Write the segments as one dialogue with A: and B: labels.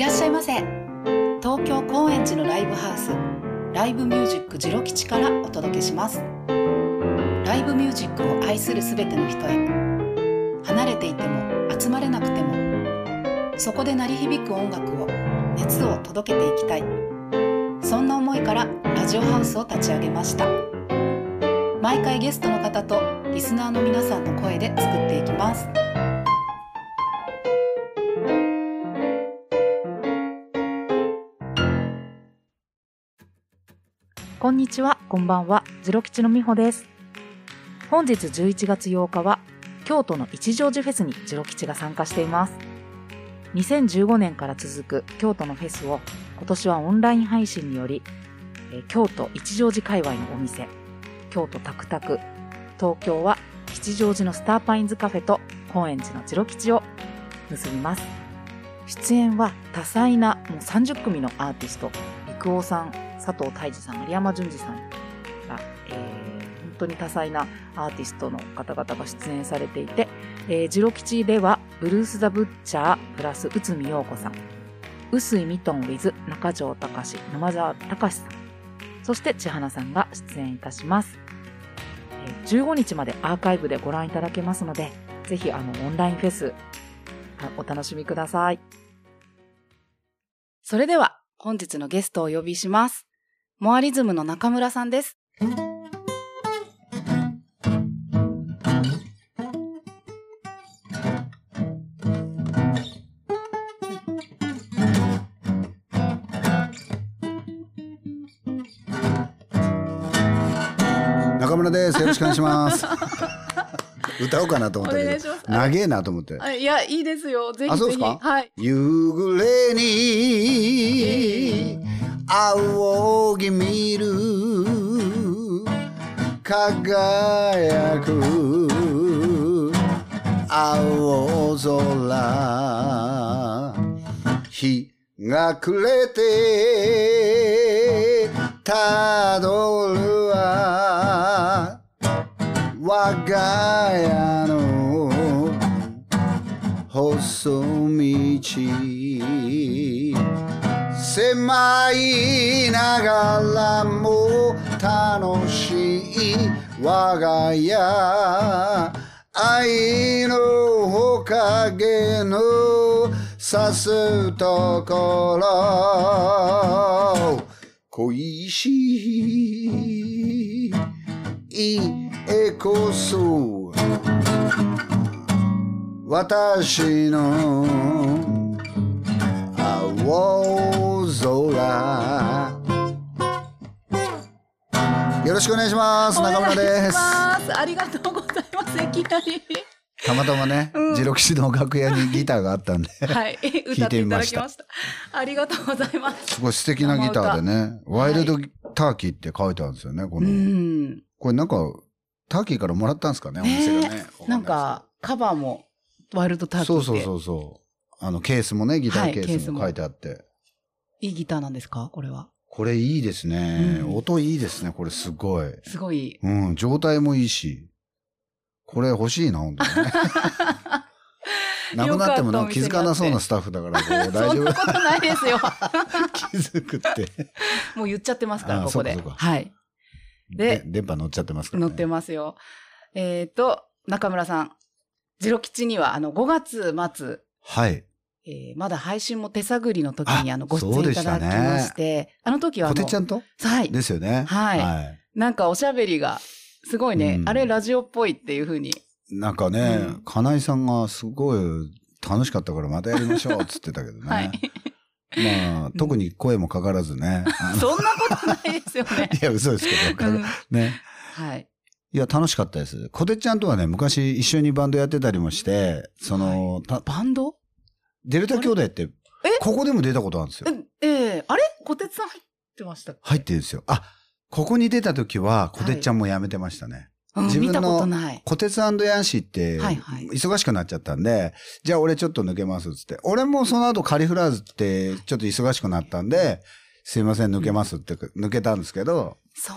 A: いらっしゃいませ。東京高円寺のライブハウスライブミュージックジロ吉からお届けします。ライブミュージックを愛するすべての人へ離れていても集まれなくてもそこで鳴り響く音楽を熱を届けていきたい。そんな思いからラジオハウスを立ち上げました。毎回ゲストの方とリスナーの皆さんの声で作っていきます。
B: こんにちは、こんばんは、ジロ吉のみほです。本日11月8日は、京都の一乗寺フェスにジロ吉が参加しています。2015年から続く京都のフェスを、今年はオンライン配信により、え京都一乗寺界隈のお店、京都タクタク、東京は吉祥寺のスターパインズカフェと高円寺のジロ吉を結びます。出演は多彩なもう30組のアーティスト、陸王さん、佐藤泰治さん、有山淳二さんが、えー本当に多彩なアーティストの方々が出演されていて、えー、ジロ吉では、ブルース・ザ・ブッチャー、プラス、内海陽子さん、臼井ミトン・ウィズ、中条隆、沼沢隆さん、そして千花さんが出演いたします。15日までアーカイブでご覧いただけますので、ぜひ、あの、オンラインフェス、お楽しみください。
A: それでは本日のゲストをお呼びしますモアリズムの中村さんです。
C: 中村です。よろしくお願いします。歌おうかなと思ったけど。長えなと思って。
A: あいやいいですよ。ぜひぜひ。
C: あそうですか？
A: はい。
C: 夕暮れに青ぎ見る。輝く。青空。日が暮れて。たどるは我が家の細道。狭いながらも楽しい我が家。愛のおかげのさすところ。恋しい。家こそ私の青空。よろしくお願いします。中村です。
A: ありがとうございます。いきなり。
C: たまたまね、
A: うん。
C: ジロキシの楽屋にギターがあったんで。
A: はい。歌っていただきました。ありがとうございます。
C: すごい素敵なギターでねワイルドターキーって書いてあるんですよねこ
A: う
C: の、
A: ん。
C: これなんかターキーからもらったんですかねお店がね。
A: なんかカバーもワイルドターキーって。
C: そうそうそうそうあのケースもねギターケ
A: ースも
C: 書いてあって、
A: いいギターなんですか？これは。
C: これいいですね、
A: うん。
C: 音いいですねこれすごい。
A: すごい。
C: うん状態もいいし。これ欲しいな本当にね。なくなっても気づかなそうなスタッフだから大丈夫？
A: そんなことないですよ。
C: 気づくって。
A: もう言っちゃってますから
C: あ
A: ここで。はい。
C: で
A: で
C: 電波乗っちゃってますから、ね、
A: 乗ってますよ。えっ、と中村さん。ジロ吉にはあの5月末。
C: はい
A: えーまだ配信も手探りの時に
C: あ
A: あのご出演いただ
C: ね
A: きまして、あの時はあの
C: こてちゃんと？
A: はい
C: ですよね。
A: はい。なんかおしゃべりがすごいね、
C: うん。
A: あれラジオっぽいっていうふうに。
C: なんかね、
A: うん。
C: 金井さんがすごい楽しかったからまたやりましょうっつってたけどね。
A: はい。
C: まあ、特に声もかからずね。
A: そんなことないですよね。
C: いや、嘘ですけど、
A: うん。
C: ね。
A: はい。
C: いや、楽しかったです。こてちゃんとはね、昔一緒にバンドやってたりもして、その、た
A: バンド？
C: デルタ兄弟って、ここでも出たことあるんですよ。
A: えええあれ？小鉄さん入ってました
C: 入ってるんですよ。あ、ここに出た時は、こてちゃんも辞めてましたね。
A: うん
C: 自分の
A: 見たことない
C: コテツヤンシーって、
A: はいはい
C: 忙しくなっちゃったんで、じゃあ俺ちょっと抜けますっつって。俺もその後カリフラーズってちょっと忙しくなったんで、すいません、抜けますって、抜けたんですけど、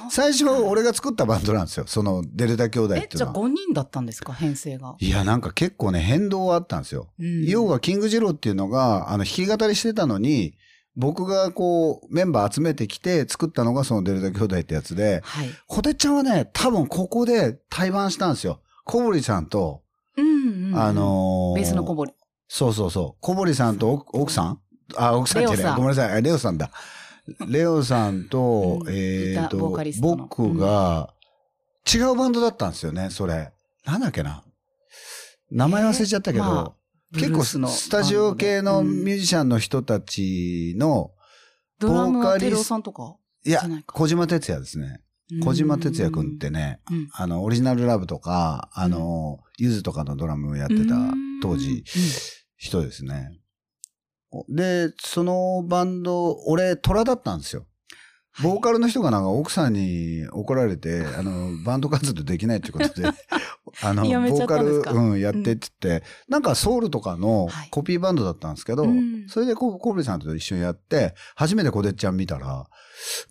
C: 最初俺が作ったバンドなんですよ。そのデルタ兄弟っ
B: え、じゃあ
C: ていうのは。
B: 5人だったんですか？編成が。
C: いや、なんか結構ね、変動はあったんですよ。
B: うん
C: 要は、キングジローっていうのが、あの、弾き語りしてたのに、僕がこう、メンバー集めてきて作ったのがそのデルタ兄弟ってやつで、
B: はい。
C: コテちゃんはね、多分ここで対バンしたんですよ。小堀さんと、
B: うんうんうん
C: あのー
B: ベースの小堀。
C: そうそうそう。小堀さんと奥奥さん？あ、奥さんじゃない。ごめんなさい。あレオさんだ。レオさんと、
B: うん。
C: えっ、
B: ーボーカリストの。
C: 僕が、違うバンドだったんですよね、それ。なんだっけな。名前忘れちゃったけど、
B: えーまあ
C: 結構
B: スの
C: スタジオ系のミュージシャンの人たちの、ボーカリス
B: はテロさんとか？
C: いや小島哲也ですね。小島哲也くんってね、
B: うん。
C: あの、オリジナルラブとか、あの、ゆずとかのドラムやってた当時、人ですね。で、そのバンド、俺、虎だったんですよ。ボーカルの人がなんか奥さんに怒られて、あの、バンド活動できないってことで、あの、ボーカル、うん、やってって言って、なんかソウルとかの
B: はい。
C: コピーバンドだったんですけど、
B: うん。
C: それでココブリさんと一緒にやって、初めてコデッちゃん見たら、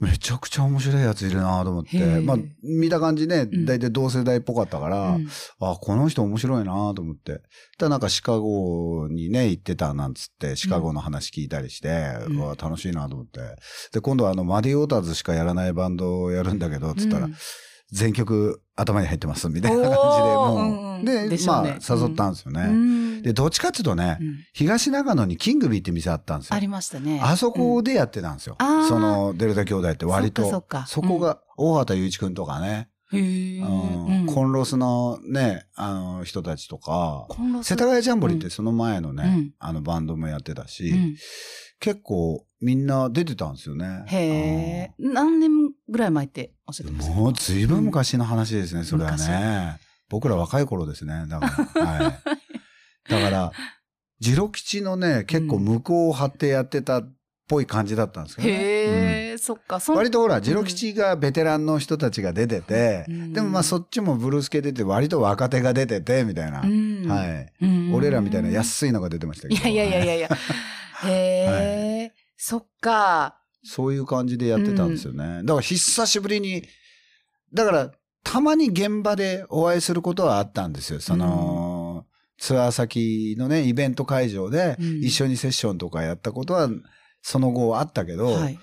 C: めちゃくちゃ面白いやついるなと思って、まあ、見た感じね、
B: うん。
C: 大体同世代っぽかったから、
B: うん。
C: あ、この人面白いなと思って。ただなんかシカゴにね、行ってたなんつって、シカゴの話聞いたりして、
B: うん。
C: 楽しいなと思って。で、今度はあの、マディ・オーターズしかやらないバンドをやるんだけど、つったら、
B: うん。
C: 全曲頭に入ってます、みたいな感じで、もう、
B: うんうん。
C: で、
B: ね。
C: まあ、誘ったんですよね。
B: うん
C: で、どっちかっていうとね、
B: うん
C: 東長野にキングビーって店あったんですよ
B: あ。りましたね。
C: あそこでやってたんですよ。
B: うん
C: その、デルタ兄弟って割と。
B: そっかそっか
C: こが、大畑雄一くんとかね。うん
B: うん
C: コンロスのね、あの人たちとか、
B: コンロス
C: 世田谷ジャンボリーってその前のね、
B: うん
C: あのバンドもやってたし、
B: うん
C: 結構みんな出てたんですよね。
B: へえ。何年ぐらい前っておっしゃってました
C: もうずいぶん昔の話ですね、それは
B: 昔
C: ね。僕ら若い頃ですね、だから。はい。だから、ジロ吉のね、結構向こうを張ってやってたっぽい感じだったんですけどね。
B: へえ、そっか。
C: 割とほら、ジロ吉がベテランの人たちが出てて、
B: うん
C: でもまあそっちもブルース系出て、割と若手が出てて、みたいな。
B: うん
C: はい。
B: うん
C: 俺らみたいな安いのが出てましたけど。
B: いやいやいやいやいや。へえ、そっか。
C: そういう感じでやってたんですよね。だから久しぶりに、だからたまに現場でお会いすることはあったんですよ。その、ツアー先のね、イベント会場で
B: うん
C: 一緒にセッションとかやったことは、その後あったけど、
B: はい。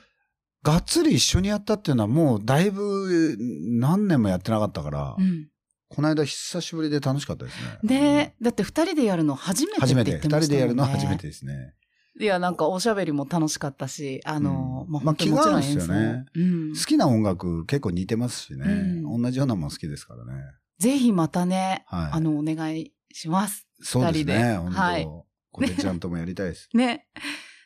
C: がっつり一緒にやったっていうのはもうだいぶ何年もやってなかったから、
B: うん
C: この間久しぶりで楽しかったですね。
B: で、だって二人でやるの初めてって
C: 初めて、
B: 言ってましたもんね。
C: 二人でやるのは初めてですね。
B: いや、なんかおしゃべりも楽しかったし、あの、
C: うん
B: まあ、
C: 気が合うんですよね
B: うん
C: 好きな音楽結構似てますしね。
B: うん
C: 同じようなもん好きですからね。
B: ぜひまたね、
C: はい
B: あの、お願いします。
C: そうですね。本当、
B: はい
C: コテちゃんともやりたいです。
B: ね。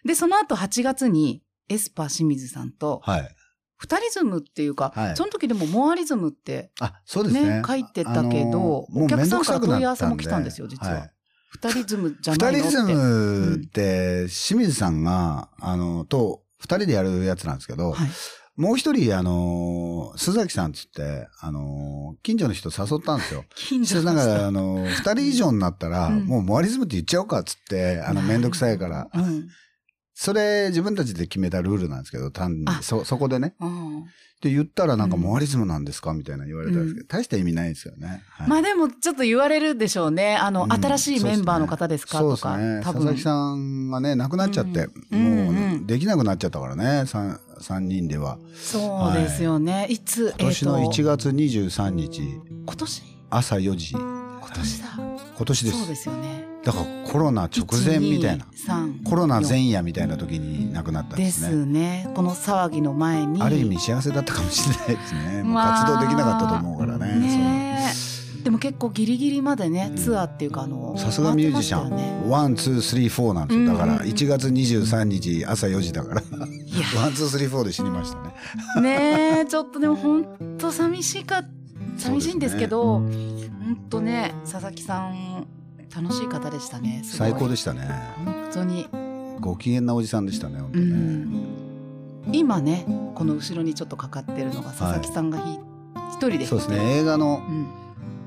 B: で、その後8月に、エスパー清水さんと、
C: はい。
B: 二リズムっていうか、
C: はい
B: その時でもモアリズムって
C: あ、そうですね。
B: ね、書いてたけど、お客さんから問い合わせも来たんですよ、実は。
C: はい
B: 二リズムじゃないのって。
C: 二人ズムって、清水さんが、あの、と、二人でやるやつなんですけど、
B: はい。
C: もう一人、あの、須崎さんつって、あの、近所の人誘ったんですよ。
B: 近
C: そしてなんか、あの、二人以上になったら、
B: うん
C: もうモアリズムって言っちゃおうかっつって、あの、めんどくさいから。
B: うん。
C: それ、自分たちで決めたルールなんですけど、単に
B: あ、
C: そ、そこでね。
B: うん。
C: って言ったらなんか
B: うん
C: モアリズムなんですかみたいな言われたんですけど、大した意味ないですよね。はい
B: まあでも、ちょっと言われるでしょうね。あの、
C: うん
B: 新しいメンバーの方ですか？
C: そう
B: とか。
C: ね。佐々木。さんがね、亡くなっちゃって、
B: うん
C: も
B: うんうん
C: うできなくなっちゃったからね、三三人では。
B: そうですよね。いつ、
C: 今年の
B: えーと
C: 1月23日、
B: 今年？
C: 朝4時、
B: 今年だ。
C: 今年です。
B: そうですよね。
C: だからコロナ直前みたいな。
B: 1 2 3
C: コロナ前夜みたいな時に亡くなったん
B: で
C: ですね。
B: すね。この騒ぎの前に。
C: ある意味幸せだったかもしれないですね。
B: まあ
C: 活動できなかったと思うからね。
B: ねえでも結構ギリギリまでね、ツアーっていうかあの、
C: さすがミュージシャン。 one、two、three、four なんですよ。だから
B: うんうんうん
C: 1月23日朝4時だから。
B: い
C: one、two、three、four で死にましたね。
B: や、ねえ、ちょっとでも本当寂しいか、寂しいんですけど、本当ね、佐々木さん、楽しい方でしたね。
C: 最高でしたね。
B: 本当に。
C: ご機嫌なおじさんでしたね、本当
B: う
C: ね。
B: ん。今ね、この後ろにちょっとかかってるのが佐々木さんがひ、一人で
C: そうですね、映画の、
B: うん。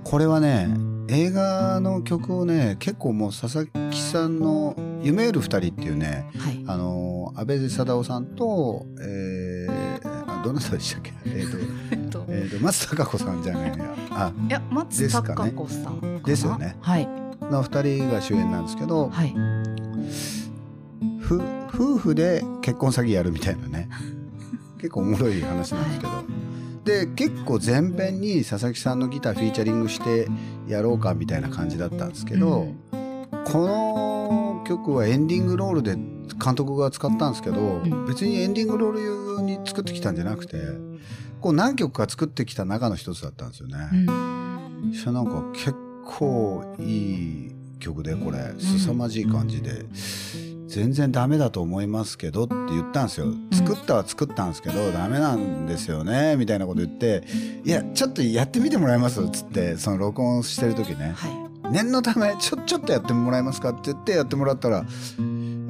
C: これはね、映画の曲をね、結構もう佐々木さんの夢売る二人っていうね、
B: はい。
C: あのー、安倍貞夫さんと、えー、あどなたでしたっけ？えっ、と、
B: えっと、
C: えーと、松たか子さんじゃないや。あ、
B: いや、松たか子さん
C: ですよね
B: はい。
C: の二人が主演なんですけど、
B: はい。
C: ふ夫婦で結婚詐欺やるみたいなね。結構おもろい話なんですけど。で、結構前編に佐々木さんのギターフィーチャリングしてやろうかみたいな感じだったんですけど、
B: うん
C: この曲はエンディングロールで監督が使ったんですけど、
B: ん
C: 別にエンディングロール用に作ってきたんじゃなくて、こう何曲か作ってきた中の一つだったんですよね。
B: うん
C: なんか結構いい曲でこれ。凄まじい感じで、全然ダメだと思いますけどって言ったんですよ。作ったは作ったんですけど、ダメなんですよねみたいなこと言って、いやちょっとやってみてもらえます？っつってその録音してる時ね、
B: はい。
C: 念のためちょちょっとやってもらえますか？って言ってやってもらったら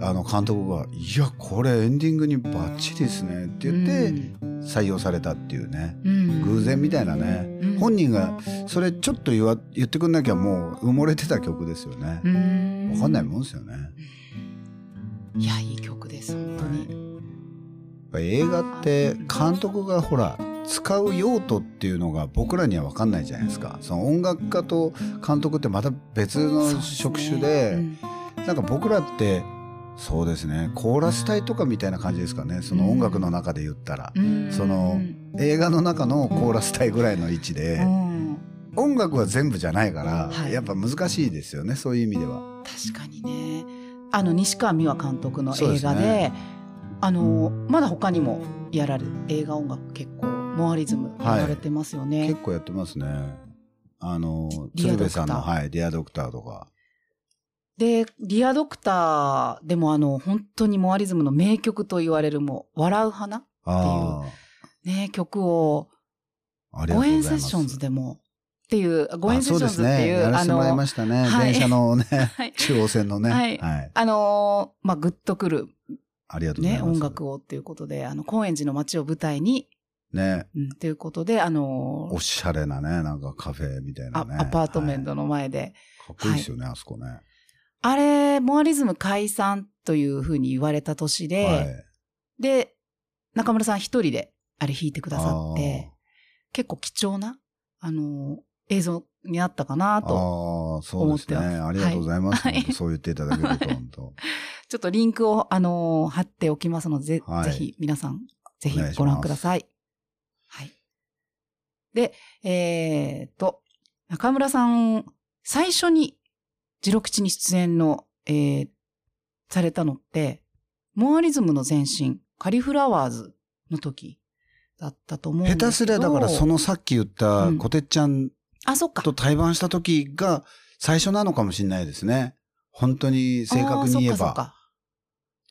C: あの監督が「いやこれエンディングにバッチリですね」って言って採用されたっていうね。
B: うん
C: 偶然みたいなね、
B: うん
C: 本人がそれちょっと言わ言ってくんなきゃもう埋もれてた曲ですよね
B: う。ん
C: わかんないもんですよね。
B: いや、いい曲です、本当に。
C: ぱり映画って監督がほら使う用途っていうのが僕らには分かんないじゃないですか。その音楽家と監督ってまた別の職種で、なんか僕らってそうですね。コーラス隊とかみたいな感じですかね。その音楽の中で言ったら、
B: うん。
C: その映画の中のコーラス隊ぐらいの位置で、
B: うん。
C: 音楽は全部じゃないから、
B: はい。
C: やっぱ難しいですよね。そういう意味では。
B: 確かにね。あの西川美和監督の映画で
C: ね
B: あのまだ他にもやられる映画音楽結構モアリズムやられてますよね、
C: 結構やってますね。あの鶴瓶さんのはいディアドクターとか。
B: で「ディアドクター」でもあの本当にモアリズムの名曲と言われるもう「笑う花
C: あ」
B: ね曲を
C: あ、ありがと
B: 五
C: うございます。
B: 円セッションズでもっていう五円セッションズって。いう
C: やらせてもらいま
B: の
C: したね。
B: はい
C: 電車のね、
B: はい
C: 中央線のね。
B: は
C: はいい。
B: あのーまあグッとくる
C: ありがとうござい
B: ね
C: ます。
B: 音楽をっていうことであの高円寺の街を舞台に
C: ね。
B: うん、ということで、あのー
C: おしゃれなね、なんかカフェみたいな
B: あ
C: ね。
B: アパートメン
C: は
B: トの前で、
C: いかっこいいですよね、あそこね。
B: あれ、モアリズム解散というふうに言われた年で、
C: はい。
B: で、中村さん一人であれ弾いてくださって、結構貴重な、あのー映像になったかなと。
C: ああ、そうですね。
B: 思ってます
C: ありがとうございます。
B: はい
C: そう言っていただけると、本当。
B: ちょっとリンクを、あのー貼っておきますので、ぜ,、
C: はい
B: ぜひ皆さん、ぜひご覧ください。はい。で、えーっと、中村さん、最初に、ジロ吉に出演の、えーされたのって、モアリズムの前身、カリフラワーズの時だったと思うんですけど。
C: 下手すりゃだからそのさっき言った
B: うん
C: こてっちゃん
B: あ、そっか。
C: と対バンした時が最初なのかもしれないですね。本当に正確に言えば。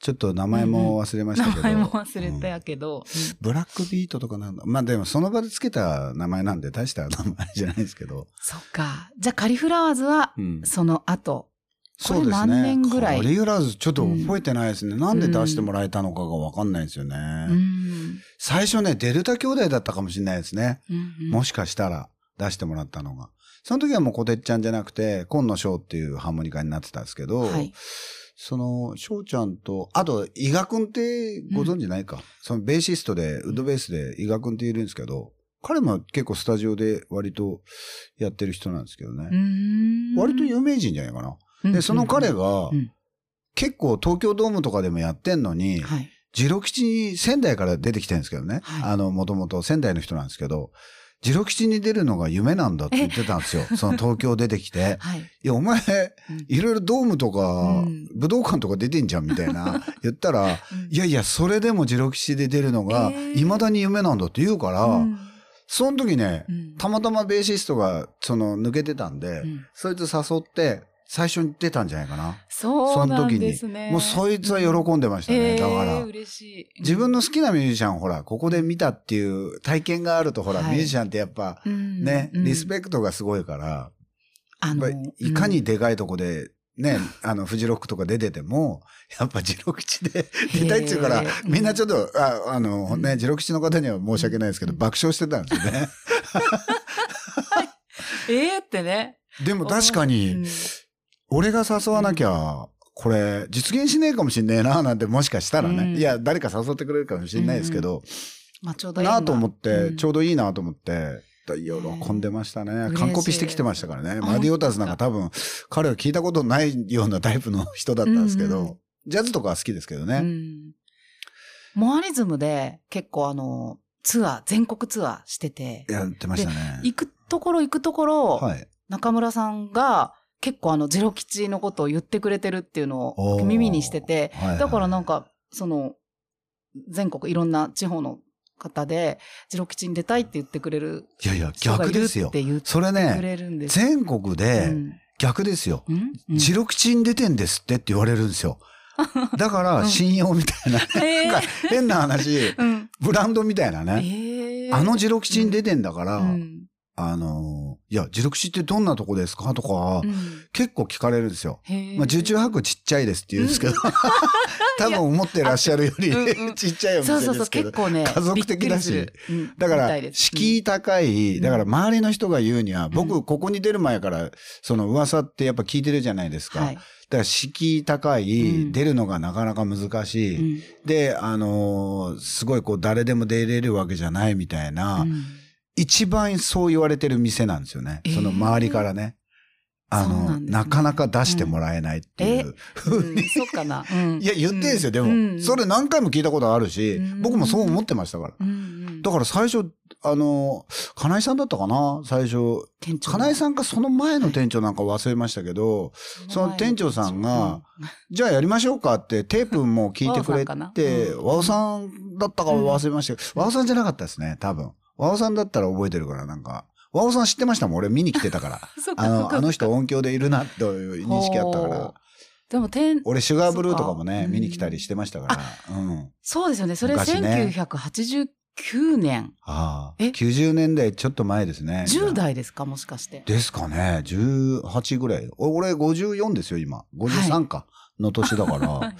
C: ちょっと名前も忘れましたけど。
B: 名前も忘れた
C: うん
B: やけど。
C: ブラックビートとかなんだ。まあでもその場でつけた名前なんで大した名前じゃないですけど。
B: そっか。じゃあカリフラワーズは、
C: うん
B: その後。
C: そうですね。
B: 何年ぐらい？
C: カリフラワーズちょっと覚えてないですね。なんで出してもらえたのかがわかんないですよね。
B: うん
C: 最初ね、デルタ兄弟だったかもしれないですね。
B: うん
C: もしかしたら出してもらったのが。その時はもうコテッちゃんじゃなくて、今野翔っていうハーモニカになってたんですけど、
B: はい。
C: その、翔ちゃんと、あと、伊賀くんってご存知ないか、そのベーシストで、ウッドベースで伊賀くんっているんですけど、彼も結構スタジオで割とやってる人なんですけどね。割と有名人じゃないかな。で、その彼が
B: うん、
C: 結構東京ドームとかでもやってんのに、
B: はい。
C: ジロ吉に仙台から出てきてるんですけどね。
B: はい
C: あの、もともと仙台の人なんですけど、ジロ吉に出るのが夢なんだって言ってたんですよ。その東京出てきて。
B: はい。
C: いや、お前、
B: うん。
C: いろいろドームとか、
B: うん。
C: 武道館とか出てんじゃんみたいな 言ったら、いやいや、それでもジロ吉で出るのが
B: え、ー。
C: 未だに夢なんだって言うから、
B: うん。
C: その時ね
B: う、ん。
C: たまたまベーシストが、その、抜けてたんで、
B: うん。
C: そいつ誘って、最初に出たんじゃないかな。
B: そうなん
C: その時に
B: ですね。
C: もうそいつは喜んでましたね。
B: えー
C: だから。
B: 嬉しい。
C: 自分の好きなミュージシャンをほら、ここで見たっていう体験があるとほら、
B: はい
C: ミュージシャンってやっぱ、
B: うん
C: ね、
B: うん
C: リスペクトがすごいから、
B: あの
C: いかにでかいとこで、ね、あの、フジロックとか出てても、やっぱジロ吉で出たいっていうからみんなちょっと、ああの、ね、ジロ吉の方には申し訳ないですけど、爆笑してたんですよね。
B: ええってね。
C: でも確か
B: う
C: に
B: ん、
C: 俺が誘わなきゃ、これ、実現しねえかもしんねえな、なんてもしかしたらね。
B: うん
C: いや、誰か誘ってくれるかもしんないですけど、
B: まあちょうどいい
C: なあと思って、ちょう
B: ど。
C: どいいなと思って、喜んでましたね。完コピしてきてましたからね。
B: あ
C: マディオタスなんか多分、彼は聞いたことないようなタイプの人だったんですけど、
B: うんうん
C: ジャズとかは好きですけど
B: う
C: ね。
B: ん。モアリズムで結構あの、ツアー、全国ツアーしてて、
C: やってましたね。
B: 行くところ行くところ、
C: はい。
B: 中村さんが結構あの、ゼロ吉のことを言ってくれてるっていうのを耳にしてて、
C: はいはい。
B: だからなんか、その、全国いろんな地方の方で、ゼロ吉に出たいって言ってくれる
C: いやいや、逆ですよ。
B: て言って
C: それ
B: く
C: ね、
B: れるんです。
C: 全国で
B: うん。
C: 逆ですよ。
B: うん？うん。
C: ジロ吉に出てんですってって言われるんですよ。だから、
B: うん。
C: 信用みたいな、
B: へー。
C: なんか変な話、
B: うん。
C: ブランドみたいなね。あのジロ吉に出てんだから、
B: うん
C: あの、いや、ジロ吉ってどんなとこですか？とか、
B: うん
C: 結構聞かれるんですよ。まあ、受注博ちっちゃいですって言うんですけど、多分思ってらっしゃるより
B: うんうん
C: ちっちゃいお
B: そうそうそう、
C: 店ですけど
B: 結。構ね。
C: 家族的だしだから敷居高い、
B: うん
C: だから周りの人が言うには、
B: う
C: 僕、ここに出る前から、その噂ってやっぱ聞いてるじゃないですか。
B: はい。
C: だから敷居高い、
B: うん
C: 出るのがなかなか難しい。
B: うん
C: で、あのーすごいこう誰でも出れるわけじゃないみたいな、
B: うん
C: 一番そう言われてる店なんですよね。
B: えー。
C: その周りからね。あの
B: な
C: かなか出してもらえないっていう。
B: うん。そうかな。うん。
C: いや、言ってんですよ、でも、
B: うん。
C: それ何回も聞いたことあるし、
B: うん。
C: 僕もそう思ってましたから。だから最初、あの、金井さんだったかな？最初。
B: 店長
C: 金井さんかその前の店長なんか忘れましたけど、その店長さんが、じゃあやりましょうかってテープも聞いてくれて、
B: うん。
C: 和尾さんだったか忘れましたけど、和尾さんじゃなかったですね、多分。和尾さんだったら覚えてるから、なんか。和尾さん知ってましたもん、俺見に来てたから。あの、
B: か
C: あの人音響でいるな、という認識あったから。
B: でも店、
C: 俺、シュガーブルーとかもね、見に来たりしてましたから。うん。
B: そうですよね。それ
C: 昔ね
B: 1989年。
C: ああ。
B: え
C: ？90年代ちょっと前ですね。
B: 10代ですかもしかして。
C: ですかね。18ぐらい。お俺54ですよ、今。53か。の年だから、
B: はい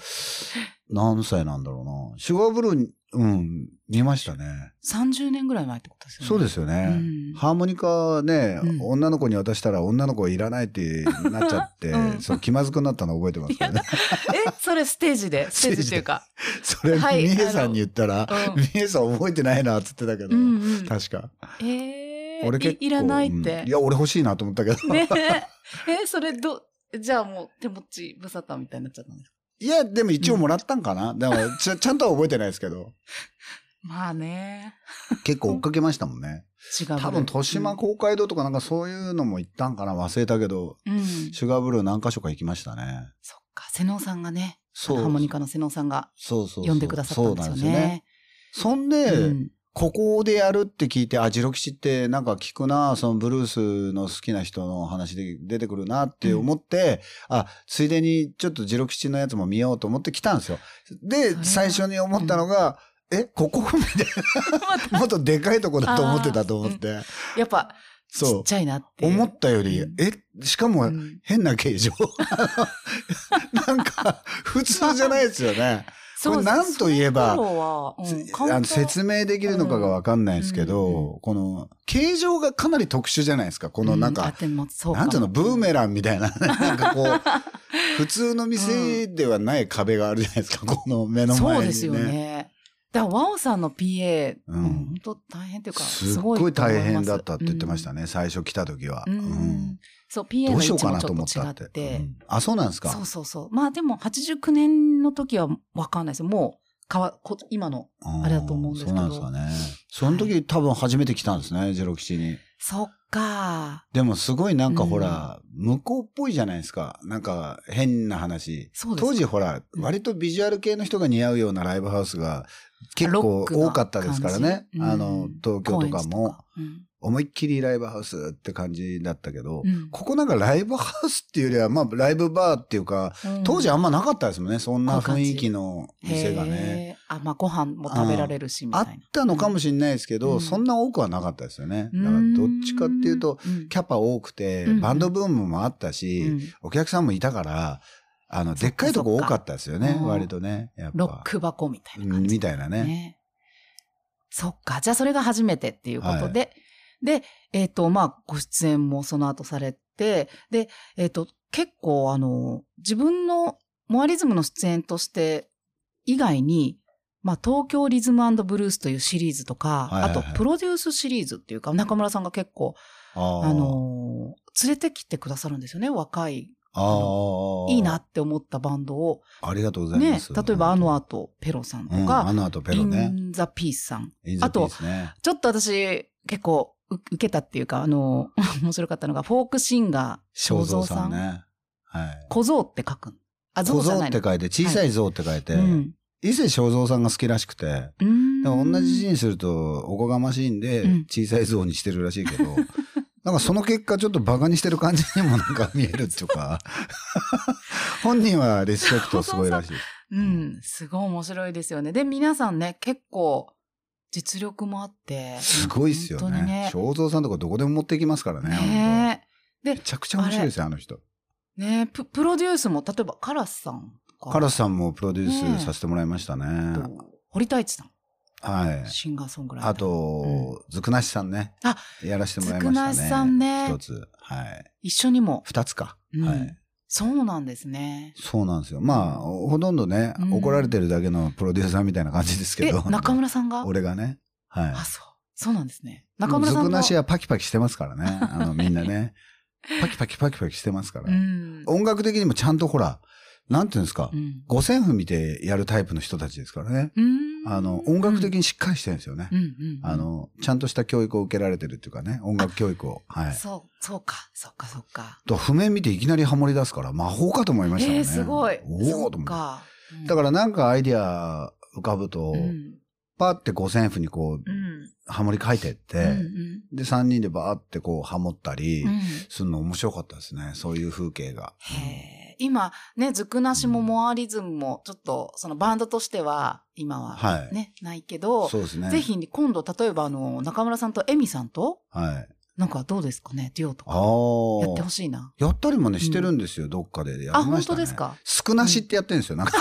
C: 何歳なんだろうな。シュガーブルー、うん、見ましたね。
B: 30年ぐらい前ってことですよね。
C: そうですよね。
B: うん
C: ハーモニカね、
B: うん
C: 女の子に渡したら女の子いらないってなっちゃって、
B: うん
C: そう気まずくなったの覚えてますね。
B: え、それ ステージで、ステージっていうか。
C: それ、
B: はい
C: みえさんに言ったら、
B: うん
C: みえさん覚えてないなって言ってたけど、
B: うんうん
C: 確か。
B: えー、
C: 俺結構
B: いいらないって。
C: うんいや、俺欲しいなと思ったけど。
B: ねえ、それど、じゃあもう手持ち無沙汰みたいになっちゃったんですか？
C: いや、でも一応もらったんかな。でもちゃ、ちゃんとは覚えてないですけど、
B: まあね。
C: 結構追っかけましたもんね。
B: 違う。
C: 多分、豊島公会堂とかなんかそういうのも行ったんかな忘れたけど、
B: うん。うん。
C: シュガーブルー何箇所か行きましたね。
B: そっか、瀬能さんがね、
C: そう。
B: ハーモニカの瀬能さんが
C: そうそう
B: 呼んでくださったんですよ
C: そうなん
B: ね。
C: そんで、
B: うん
C: ここでやるって聞いて、あ、ジロ吉ってなんか聞くな、そのブルースの好きな人の話で出てくるなって思って、あ、ついでにちょっとジロ吉のやつも見ようと思って来たんですよ。で、最初に思ったのが、え、ここ？みたいな。もっとでかいとこだと思ってたと思って。
B: やっぱ、ち
C: そう。
B: っちゃいなって。
C: 思ったより、
B: うん
C: え、しかも
B: うん
C: 変な形状。なんか、普通じゃないですよね。これなんと言えば
B: うん
C: あの説明できるのかがわかんないですけど、
B: うんうん
C: この、形状がかなり特殊じゃないですか。このなんか、
B: うん
C: なんていうの、ブーメランみたいな、なんかこう、普通の店ではない壁があるじゃないですか。この目の前に、ね。
B: そうですよね。だから、ワオさんの PA、
C: う
B: うんん、本当大変っていうか、
C: す
B: ごい
C: 大変だったって言ってましたね。最初来た時は。
B: うん。
C: う
B: うんんそう、PA
C: ど
B: の位置
C: うしようかなと
B: もちょっと違
C: 思って。
B: って。
C: うんあ、そうなんですか。
B: そうそうそう。まあでも、89年の時はわかんないですよ。もう、かわ、こ今の。あれだと思うんですけど
C: そうなんですかね。その時多分初めて来たんですね、ジェロ吉に。
B: そっか。
C: でもすごいなんか
B: うん
C: ほら、向こうっぽいじゃないですか。なんか変な話。当時ほら、
B: うん
C: 割とビジュアル系の人が似合うようなライブハウスが結構多かったですからね。
B: 感じ
C: あの、東京とかも。
B: うん
C: 思いっきりライブハウスって感じだったけど、
B: うん
C: ここなんかライブハウスっていうよりは、まあライブバーっていうか、
B: うん
C: 当時あんまなかったですもんね。そんな雰囲気の店がね。
B: あ、まあご飯も食べられるし、みた
C: あ
B: いな。
C: ったのかもしれないですけど、
B: うん
C: そんな多くはなかったですよね。
B: うん
C: だからどっちかっていうと、
B: うん
C: キャパ多くて、
B: うん
C: バンドブームもあったし、
B: うん
C: お客さんもいたから、あの、でっかいとこ多かったですよね割とね。やっぱ。
B: ロック箱みたいな
C: うん
B: 感じ。
C: みたいなね。
B: ね。そっか。じゃあそれが初めてっていうことで、で、えっ、と、まあ、ご出演もその後されて、で、えっ、と、結構あの、自分のモアリズムの出演として、以外に、まあ、東京リズムブルースというシリーズとか、
C: はいはいはい
B: あと、プロデュースシリーズっていうか、中村さんが結構、
C: あ
B: あのー連れてきてくださるんですよね、若い。
C: あー
B: いいなって思ったバンドを。
C: ありがとうござい
B: ね
C: ます。、
B: 例えば、あの
C: 後
B: 後、ペロさんと
C: うん、
B: か、
C: あの後ペ
B: イ
C: ロね。
B: ンザピースさん。
C: インザ
B: あと
C: ピースね。
B: ちょっと私、結構、う受けたっていうか、あのー 面白かったのが、フォークシンガー、
C: 正蔵
B: さん。
C: ね。はい。
B: 小僧って書くん。あ、
C: 小僧
B: 象じゃないの
C: って書いて、小さい象って書いて、
B: うん。
C: 伊勢正蔵さんが好きらしくて、でも同じ字にするとおこがましいんで
B: うん、
C: 小さい像にしてるらしいけど、なんかその結果ちょっとバカにしてる感じにもなんか見えるっていうか、本人はリスペクトすごいらしい。
B: うん、すごい面白いですよね。で、皆さんね、結構、実力もあって。
C: すごいっすよ
B: 本当に
C: ね。正蔵さんとかどこでも持っていきますからね。
B: ね
C: 本当めちゃくちゃ面白いですよ、あの人。
B: え。ねえプ、プロデュースも、例えば、カラスさん。
C: カラスさんもプロデュ
B: ね
C: ースさせてもらいましたね。
B: と堀太一さん。
C: はい。
B: シンガーソングライター。
C: あと、ずくなしさんね。
B: あ
C: やらせてもらいましたね。
B: ずくなしさんね
C: 一つ。はい。
B: 一緒にも。
C: 二つか。
B: うん
C: はい。
B: そうなんですね。
C: そうなんですよ。まあ、ほとんどね、
B: うん
C: 怒られてるだけのプロデューサーみたいな感じですけ
B: え
C: ど。、
B: 中村さんが？
C: 俺がね。はい。
B: あ、そう。そうなんですね。中村さんの。
C: ずくなしはパキパキしてますからね。あの、みんなね。パキパキパキパキしてますから。
B: うん。
C: 音楽的にもちゃんとほら、なんていうんですか
B: う。ん。
C: 五線譜見てやるタイプの人たちですからね。
B: うん
C: あの、音楽的にしっかりしてるんですよね
B: う。んうん。
C: あの、ちゃんとした教育を受けられてるっていうかね、音楽教育を。はい。
B: そう、そうか、そうか、そうか。
C: と譜面見ていきなりハモり出すから、魔法かと思いましたね。
B: えー、すごい。
C: お
B: そ
C: おと思って。
B: うか。
C: だからなんかアイディア浮かぶと、
B: うん、
C: パーって五線譜にこう、
B: うん。
C: ハモリ書いてって、
B: うん
C: で、三人でバーってこうハモったりするの面白かったですね。そういう風景が。
B: へー今、ね、ずくなしもモアリズムも、ちょっと、そのバンドとしては、今は、
C: はい
B: ね、ないけど、
C: そうですね。
B: ぜ。ひ、今度、例えば、あの、中村さんとエミさんと、
C: はい。
B: なんかどうですかね、デュオと
C: あ
B: か。
C: あ。
B: やってほしいな。
C: やったりもね、してるんですよ、どっかで。やりましたね。
B: あ本当ですか？
C: 少なしってやってるんですよ。なんか、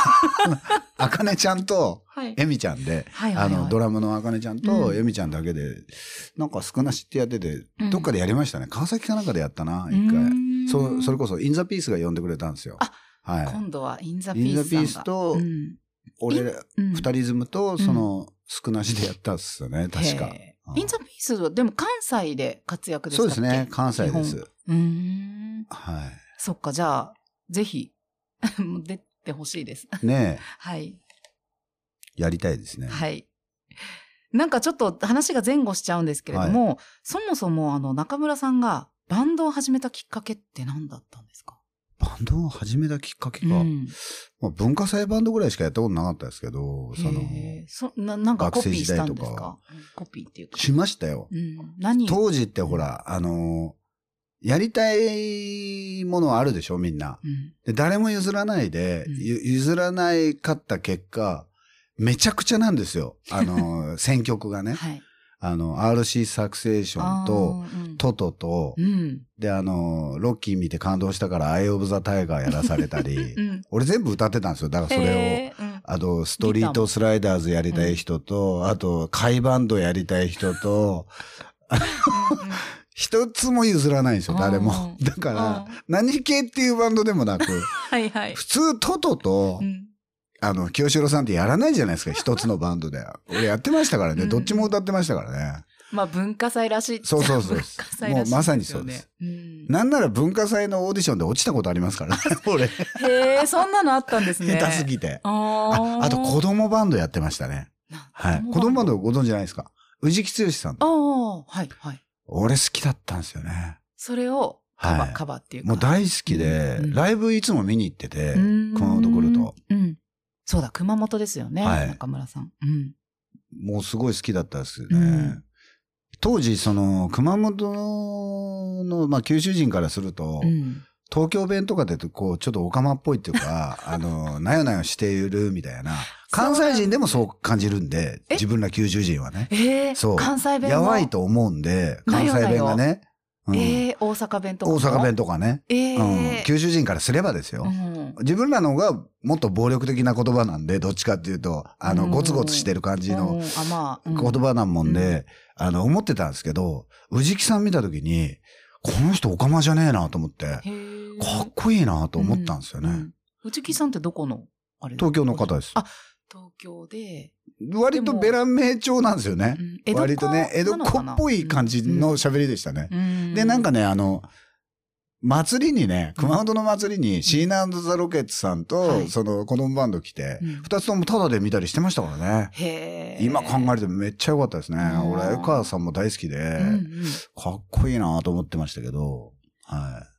C: あかねちゃんと、
B: はい
C: えみちゃんで、
B: はい
C: あの、ドラムのあかねちゃんと、
B: うん
C: えみちゃんだけで、なんか少なしってやってて、
B: うん
C: どっかでやりましたね。川崎かなんかでやったな、一回。そそれこ
B: そ。
C: そ、インザピースが呼んでくれたんですよ。
B: あ
C: はい。
B: 今度は、インザピ
C: インザ
B: ースさんが。
C: ピースと
B: うん
C: 俺、
B: うん
C: 二リズムと、その、少なしでやったっすよね、確か。
B: インザピースは、でも関西で活躍ですか
C: そうですね、関西です。。
B: うーん。
C: は
B: そっか、じゃあ、ぜひ、出てほしいです。
C: い。ね
B: はい。
C: え、やりたいですね。
B: はい。なんかちょっと話が前後しちゃうんですけれども、そもそもあの中村さんがバンドを始めたきっかけって何だったんですか？
C: バンドを始めたきっかけか。
B: うん
C: まあ、文化祭バンドぐらいしかやったことなかったですけど、その、
B: そななんかコピーしたんですか？
C: 学生時代とか
B: うんコピーっていうか。
C: しましたよ。
B: うん、何？
C: 当時ってほら、あのーやりたいものはあるでしょ、みんな。
B: うん
C: で誰も譲らないで、
B: うん
C: ゆ譲らないかった結果、めちゃくちゃなんですよ。あのー 選曲がね。
B: はい。
C: あの、RC サクセーションと、
B: うん
C: TOTO と
B: う、ん。
C: で、あのーロッキー見て感動したから、 Eye of the Tiger やらされたり
B: う、ん。
C: 俺全部歌ってたんですよ。だからそれを。あと、ストリートスライダーズやりたい人と、あと、甲斐バンドやりたい人と、一つも譲らないんですよ、誰も。
B: うん
C: だから
B: うん、
C: 何系っていうバンドでもなく、
B: はいはい。
C: 普通トトと
B: う、ん
C: あの、清志郎さんってやらないじゃないですか、一つのバンドで。俺やってましたからね、
B: うん
C: どっちも歌ってましたからね。
B: まあ文化祭らしい
C: そうそうそう
B: 文化祭らしい
C: もうまさにそうです。
B: うん
C: なんなら文化祭のオーディションで落ちたことありますからね、俺。
B: へえ、そんなのあったんですね。
C: 下手すぎて。
B: あ
C: あ、と子供バンドやってましたね。はい。子供バンドご存知ないですか？宇治木剛さん
B: あ。あ、はいはい。
C: 俺好きだったんですよね。
B: それをカバー、
C: はい
B: カバーっていうか。
C: もう大好きで、
B: うん
C: ライブいつも見に行ってて、
B: うん
C: 熊本来ると。。
B: うん。そうだ、熊本ですよね。
C: はい
B: 中村さん。うん。
C: もうすごい好きだったですね。
B: うん
C: 当時、その、熊本の、まあ、九州人からすると、
B: うん。
C: 東京弁とかでこう、ちょっとオカマっぽいっていうか、あの、なよなよしているみたいな。関西人でもそう感じるんで、
B: え？
C: 自分ら九州人はね。
B: ええ
C: そう。
B: 関西弁も
C: やばいと思うんで、関西弁がね。うん
B: ええ大阪弁とかも？
C: 大阪弁とかね。
B: ええ
C: うん。九州人からすればですよ。
B: うん
C: 自分らの方がもっと暴力的な言葉なんで、どっちかっていうと、あの、
B: うん
C: ゴツゴツしてる感じ
B: うん
C: の言葉なもんで、あの、思ってたんですけど、宇治木さん見たときに、この人オカマじゃねえなと思って、かっこいいなと思ったんですよね。
B: うん内木さんってどこのあれ？
C: 東京の方です。
B: あ、東京で、
C: 割とベラン名調なんですよね
B: う。ん
C: 割とね、江戸っ子っぽい感じの喋りでしたね。
B: うん
C: で、なんかね、あの、祭りにね、熊本の祭りにシーナザ・ロケッツさん
B: は
C: と、
B: い
C: その子供バンド来て
B: うん、
C: 二つともタダで見たりしてましたからね。今考えるとめっちゃ良かったですね。
B: うん
C: 俺、江川さんも大好きで、
B: うんうん
C: かっこいいなと思ってましたけど、はい。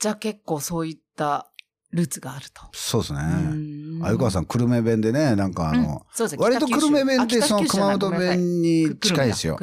B: じゃあ結構そういったルーツがあると。
C: そうですね。
B: うん
C: 鮎川さん、久留米弁でね、なんかあ
B: うん
C: の、
B: そう
C: 割と久留米弁って
B: あ
C: その熊本弁に近いですよ。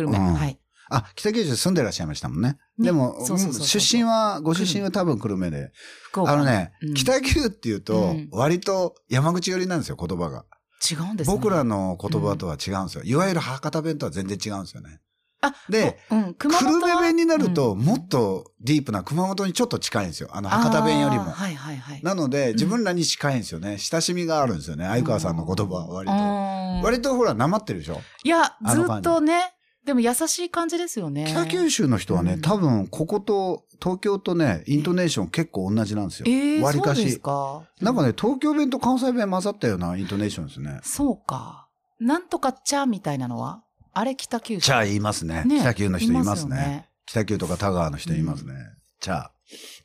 C: あ、北九州住んでらっしゃいましたもんね。
B: ね
C: でも、出身は、ご出身は多分久留米で。あのね、
B: うん
C: 北九っていうと
B: うん、
C: 割と山口寄りなんですよ、言葉が。
B: 違うんですね。
C: 僕らの言葉とは違うんですよ。いわゆる博多弁とは全然違うんですよね。
B: あ、
C: で、
B: うん、熊
C: 久米弁になると、
B: うん
C: もっとディープな熊本にちょっと近いんですよ。あの、博多弁よりも。
B: はいはいはい。
C: なので、
B: ん
C: 自分らに近いんですよね。親しみがあるんですよね。相川さんの言葉は割と。
B: と
C: 割とほら、なまってるでしょ？
B: いや、ずっとね、でも優しい感じですよね。
C: 北九州の人はね、
B: うん
C: 多分、ここと、東京とね、イントネーション結構同じなんですよ。
B: えー、
C: 割かし
B: そうですか？
C: なんかね、東京弁と関西弁混ざったようなイントネーションですね。
B: そうか。なんとかちゃみたいなのは？あれ北九州。
C: チャー言いますね。
B: ね
C: 北九の人いますね。
B: よね
C: 北九とか田川の人いますね。チャー。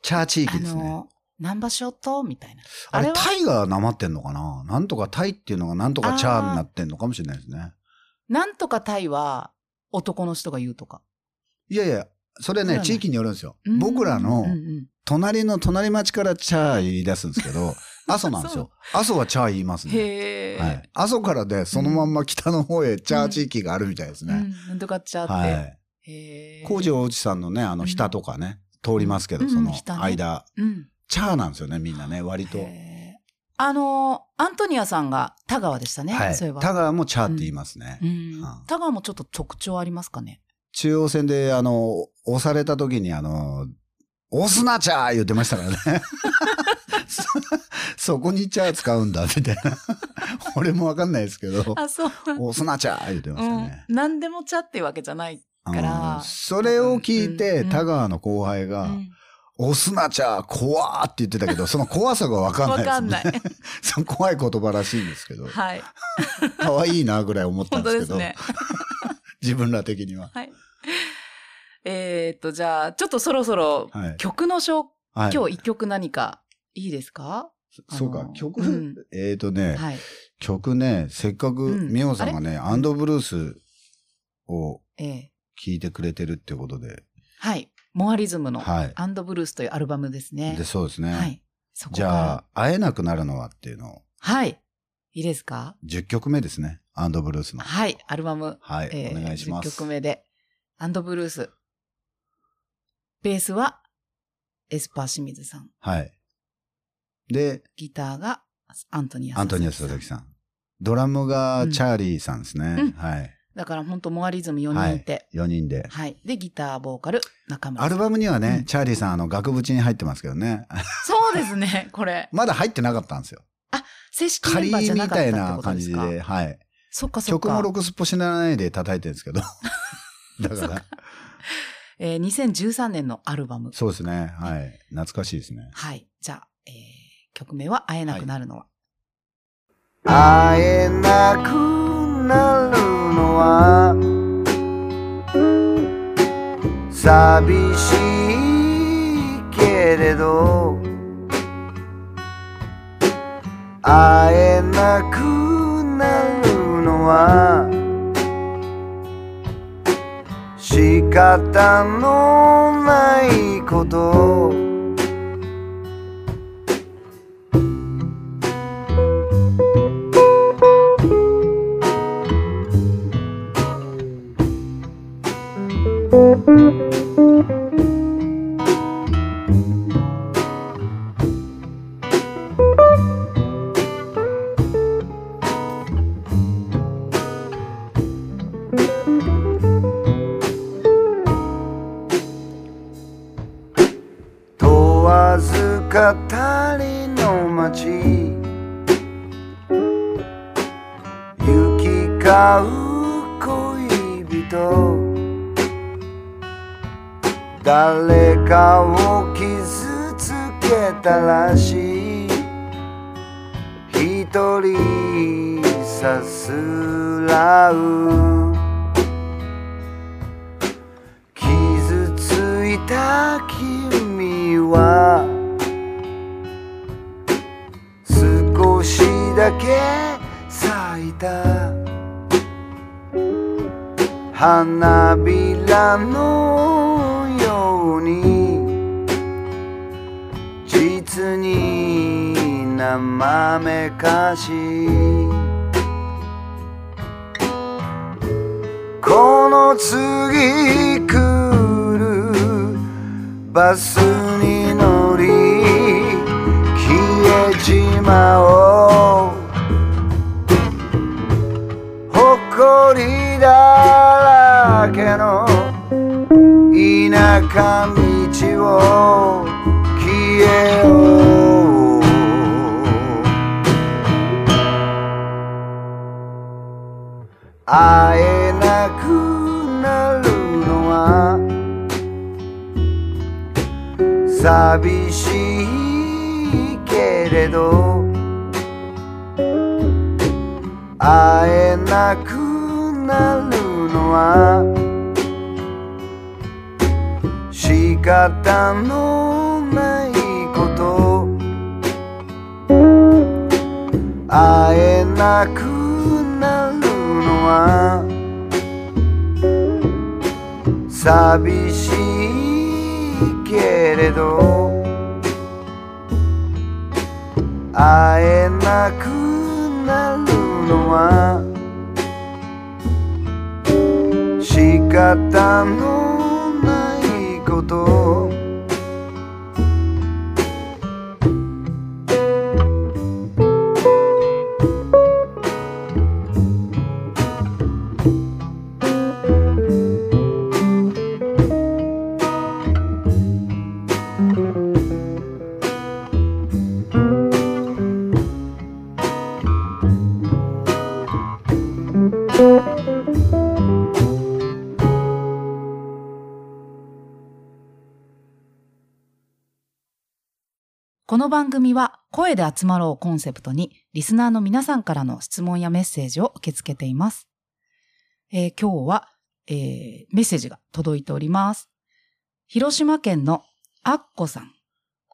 C: チャー地域
B: あ
C: ですね。
B: の、南波諸島みたいな。
C: あれ、
B: は？
C: タイがなまってんのかな？なんとかタイっていうのがなんとかチャーになってんのかもしれないですね。
B: なんとかタイは男の人が言うとか。
C: いやいや、それね、地域によるんですよ。
B: うん
C: 僕らの隣の隣町からチャー言い出すんですけど、阿蘇なんですよ。阿蘇はチャー言いますね。はい。阿蘇からで、そのまんま北の方へチャー地域があるみたいですね。
B: うん、なんとかちゃって。
C: はい。工事大内さんのね、あの、下とかね、通りますけど、
B: うん
C: その間、
B: うん。
C: チャーなんですよね、みんなね、割と。
B: あの、アントニアさんが田川でしたね。
C: はい。
B: そういえば。
C: 田川もチャーって言いますね。
B: うん
C: うん
B: 田川もちょっと特徴ありますかね？
C: 中央線で、あの、押された時に、あの、押すなチャー言ってましたからね。そ そこにチャー使うんだ、みたいな。俺もわかんないですけど、
B: あ、そう。
C: 押すなチャー言ってましたね。
B: うん。何でも茶っていうわけじゃないから
C: うんそれを聞いて、
B: うん
C: 田川の後輩が、
B: うん
C: 押すなチャー怖ーって言ってたけど、その怖さがわかんないですね。
B: わかんない。
C: その怖い言葉らしいんですけど、
B: はい。
C: 可愛いなぐらい思ったん
B: 本
C: ですけど、
B: 当ですね。
C: 自分ら的には。
B: はい。えーっと、じゃあ、ちょっとそろそろ
C: はい。
B: 曲の紹
C: はい、
B: 今日一曲何かいいですか？
C: そうか曲、
B: うん
C: えっ、とね、
B: はい。
C: 曲ね、せっかく
B: うん
C: 美穂さんがね、アンドブルースを
B: ええ
C: 聴いてくれてるってことで、
B: はい。モアリズムの
C: はい
B: アンドブルースというアルバムですね。
C: で、そうですね。
B: はい。
C: じ。ゃあ、会えなくなるのはっていうのを、
B: はい。いいですか
C: ？10曲目ですね。アンドブルースの。
B: はい。アルバム、
C: はい、
B: えー
C: お願いしま
B: 10
C: す。
B: 曲目で、アンドブルース。ベースは、エスパー清水さん。
C: はい。で、
B: ギターが、アントニア
C: アントニオ佐々木さん。ドラムがチャーリーさんですね。
B: うん
C: はい。
B: だから本当モアリズム4人いて。
C: 4人で。
B: はい。で、ギター、ボーカル、中村さん。
C: アルバムにはね、
B: うん
C: チャーリーさん、あの、額縁に入ってますけどね。
B: そうですね、これ。
C: まだ入ってなかったんですよ。
B: 正式メン
C: 仮
B: バーじゃな
C: み
B: かったって
C: たいな
B: ことですか？
C: 感じで、はい。
B: そっかそっか。
C: 曲もロクスポしないで叩いてるんですけど。だから、
B: えー2013年のアルバム。
C: そうですね。はい。懐かしいですね。
B: はい。じゃあ、えー曲名は会えなくなるのは。
C: 会えなくなるのは寂しいけれど会えなくなるのは仕方のないこと 次来るバスに乗り消えちまおう。誇りだらけの田舎道を。寂しいけれど会えなくなるのは仕方のないこと。会えなくなるのは寂しいけれど会えなくなるのは仕方のないこと。
B: この番組は声で集まろうコンセプトにリスナーの皆さんからの質問やメッセージを受け付けています。えー今日は、えーメッセージが届いております。広島県のあっこさん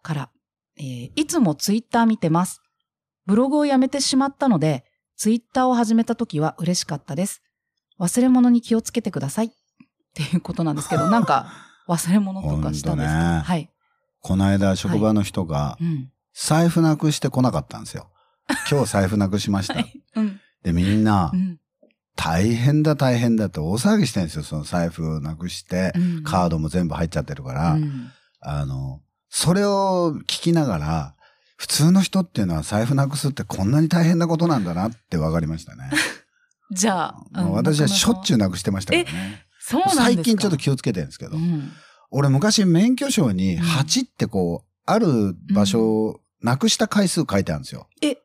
B: から、えーいつもツイッター見てます。ブログをやめてしまったので、ツイッターを始めた時は嬉しかったです。忘れ物に気をつけてください。っていうことなんですけど、なんか忘れ物とかしたんですか、
C: ね
B: はい。
C: この間職場の人が
B: うん。
C: 財布なくしてこなかったんですよ。今日財布なくしました。
B: はい。うん。
C: で、みんな
B: う、ん。
C: 大変だ大変だって大騒ぎしてるんですよ。その財布なくして、
B: うん
C: カードも全部入っちゃってるから、
B: うん
C: あの、それを聞きながら、普通の人っていうのは財布なくすってこんなに大変なことなんだなって分かりましたね。
B: じゃあ、
C: まあ私はしょっちゅう
B: う。
C: なくしてましたからね。
B: そうなんですか？
C: 最近ちょっと気をつけてるんですけど、
B: うん
C: 俺昔免許証に
B: うん
C: 8ってこう、ある場所をなくした回数書いてあるんですよ。
B: え、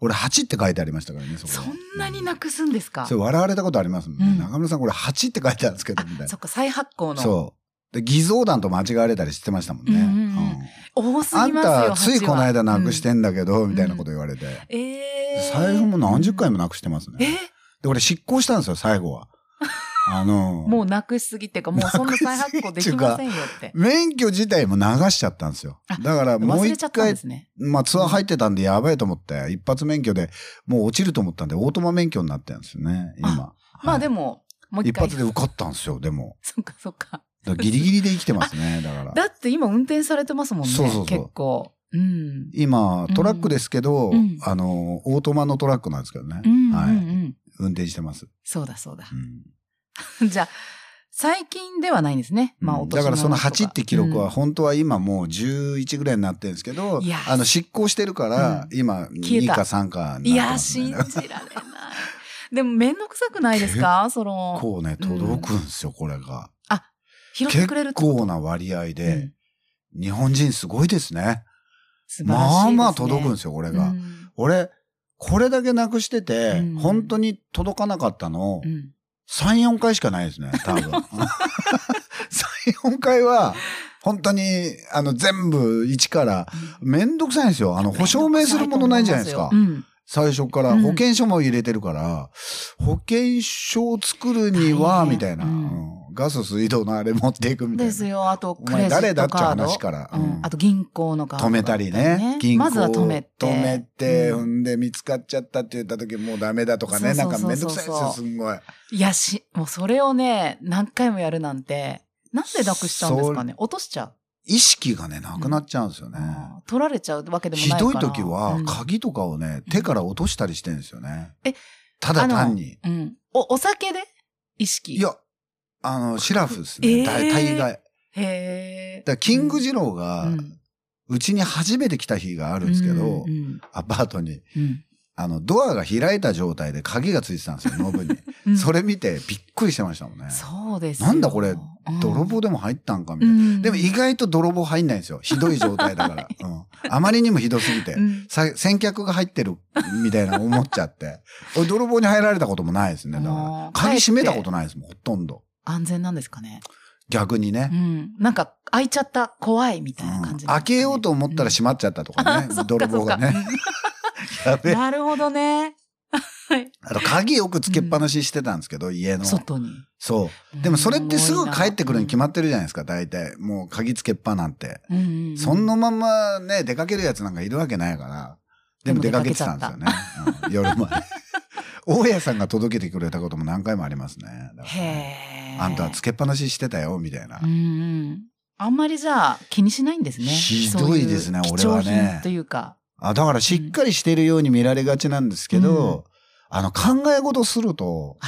C: 俺8って書いてありましたからね、そこ
B: そんなになくすんですか？
C: それ笑われたことありますもんね。
B: うん
C: 中村さんこれ8って書いてあるんですけど、みたいな。
B: そっか、再発行の。
C: そう。で、偽造弾と間違われたりしてましたもんね。
B: うんうんうん多す
C: あん
B: ぎますよ。
C: た、ついこの間なくして
B: ん。
C: んだけど、みたいなこと言われて。
B: うんえー
C: 財布も何十回もなくしてますね。
B: え？ー
C: で、俺執行したんですよ、最後は。あの、
B: もうなくしすぎっていうか、もうそんな再発行できませんよって。
C: 免許自体も流しちゃったんですよ
B: あ。
C: だからもう一回、
B: すね。
C: まあツアー入ってたんでやばいと思って、一発免許でもう落ちると思ったんで、オートマ免許になってるんですよね、今。も、
B: まあでも、もう一。
C: 発で受かったんですよ、でも。
B: そっかそっか。
C: だからギリギリで生きてますね、だから。
B: だって今運転されてますもんね。
C: そうそうそう
B: 結構。うん。
C: 今、トラックですけど、
B: うん
C: あの、オートマのトラックなんですけどね。
B: うんうんう
C: はい。
B: ん。
C: 運転してます。
B: そうだそうだ
C: う。ん
B: じゃあ、最近ではないんですね。まあ、
C: うんだからその
B: とか
C: 8って記録は
B: うん。
C: 本当は今もう11ぐらいになってるんですけど
B: いや、
C: あの執行してるから
B: うん。
C: 今2
B: 消えた。
C: か3か
B: いや、
C: になってます
B: 信
C: ね
B: じ。られない。でも、めんどくさくないですか？その、
C: こうね、届くんですよ、これが。
B: 拾って
C: 結
B: くれるってこと？
C: 構な割合
B: う
C: で
B: ん、
C: 日本人すごいですね。
B: すね。
C: まあまあ届くんですよ、これが。
B: うん。
C: 俺、これだけなくしてて
B: うん、
C: 本当に届かなかったの。
B: う、ん
C: 3、4回しかないですね、多分。3、4回は、本当に、あの、全部一から、めんどくさいんですよ。あの、保証明するものないじゃないですか。
B: う。ん。
C: 最初から
B: うん。
C: 保険証も入れてるから、保険証を作るには、みたいな、
B: うん。
C: うんガス水道のあれ持っていくみたいな。
B: ですよ。あと、クレジッ
C: 誰だって
B: トカード。
C: 話から。
B: うん
C: うん
B: あと、銀行のカード
C: 止めたりね。銀行
B: まずは止めて。
C: 止めて、
B: うん
C: 踏んで見つかっちゃったって言った時もうダメだとかね。
B: そ
C: なか
B: うんそうそうそう
C: めんどくさいですよ、すんごい。
B: いやし、もうそれをね、何回もやるなんて、なんでなくしちゃうんですかね？落としちゃう。
C: 意識がね、なくなっちゃうんですよね。
B: あー取られちゃうわけでも
C: ひ
B: ないから。
C: どい時は
B: うん、
C: 鍵とかをね、手から落としたりしてるんですよね。
B: え
C: ただ単に。
B: うん。お、お酒で？意識。
C: いや、あの、シラフです
B: えー
C: ね。大大概。
B: へえ。
C: らキング二郎が
B: う、
C: ちに初めて来た日があるんですけど
B: う、ん
C: アパートに。
B: うん
C: あの、ドアが開いた状態で鍵がついてたんですよ、ノブに。
B: うん
C: それ見てびっくりしてましたもんね。
B: そうですよ
C: なんだこれ
B: うん
C: 泥棒でも入ったんかみたいな。
B: うん
C: でも意外と泥棒入んないんですよ。ひどい状態だから。うん、あまりにもひどすぎて。
B: うん
C: さ先客が入ってるみたいな思っちゃって。俺泥棒に入られたこともないですね。だから鍵閉めたことないですもん、ほとんど。
B: 安全なんですかね？
C: 逆にね
B: う。ん。なんか、開いちゃった、怖いみたいな感じ、
C: うん開けようと思ったら閉まっちゃったとかね。
B: あそっか
C: 泥棒がね。やべえ。
B: なるほどね。はい。
C: あと鍵よくつけっぱなししてたんですけど、家の。
B: 外に。
C: そう。でもそれってすぐ帰ってくるに決ま
B: っ
C: ってるじゃないですか、大体。もう鍵つけっぱなんて。
B: うんうんうん
C: そんなままね、出かけるやつなんかいるわけないから。でも出かけてたんですよね。うん夜まで。大家さんが届けてくれたことも何回もありますね。だから
B: へえ。
C: あんたはつけっぱなししてたよ、みたいな
B: う。んうん。あんまりじゃあ気にしないんですね。
C: ひどいですね俺はね
B: というか。
C: あだからしっかりしてるように見られがちなんですけど、あの考え事すると、も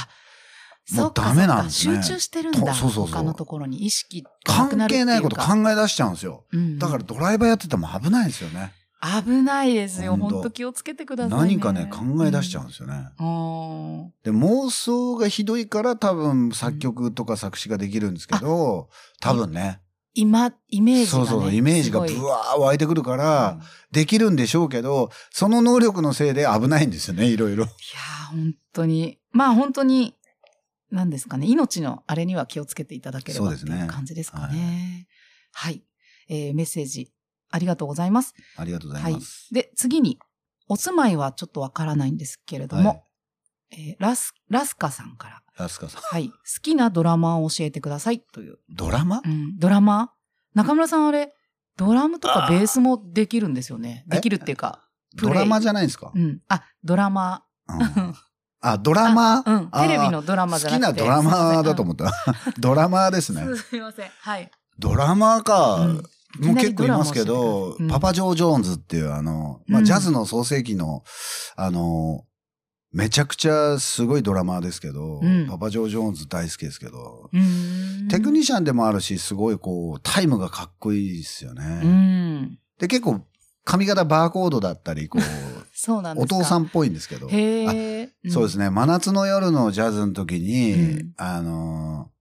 B: そう
C: ダメなんですね
B: 集中してるんだ。
C: とそうそうそう
B: 他のところに意識
C: 関係ないこと考え出しちゃうんですよ。
B: うんうん
C: だからドライバーやってても危ないですよね。
B: 危ないですよ。本当気をつけてください、ね。
C: 何かね、考え出しちゃうんですよね。
B: うん。あ
C: で、妄想がひどいから多分作曲とか作詞ができるんですけど、多分ね。
B: 今、イメージが、ね。
C: そうそう、イメージがブワー湧いてくるから、できるんでしょうけど、その能力のせいで危ないんですよね、いろいろ。
B: いやー、本当に。まあ本当に、何ですかね。命のあれには気をつけていただければっていう感じですかね。はい、えーメッセージありがとうございます。
C: ありがとうござ
B: はいい
C: ます。。
B: で、次に、お住まいはちょっとわからないんですけれども、
C: はい
B: えーラス、ラスカさんから、
C: ラスカさん。
B: はい、好きなドラマを教えてくださいという。
C: ドラマ？
B: うん、ドラマ？中村さんあれ、ドラムとかベースもできるんですよね。
C: え？
B: できるっていうか、
C: ドラマじゃないんですか？
B: うん。あ、ドラマ。
C: うんあ、ドラマ？
B: うん。テレビのドラマじゃなくて。
C: 好きなドラマだと思った。ドラマーですね。
B: すいません。はい。
C: ドラマーか。
B: うん
C: もう結構いますけど
B: うん、
C: パパ・ジョー・ジョーンズっていうあの、まあ、
B: うん
C: ジャズの創世記の、あの、めちゃくちゃすごいドラマーですけど、
B: うん
C: パパ・ジョー・ジョーンズ大好きですけど。テクニシャンでもあるし、すごいこう、タイムがかっこいいですよ
B: う
C: ね。
B: ん。
C: で、結構、髪型バーコードだったり、こう、
B: そうなん。
C: お父さんっぽいんですけど。そうですね、真夏の夜のジャズの時に、
B: うん
C: あの、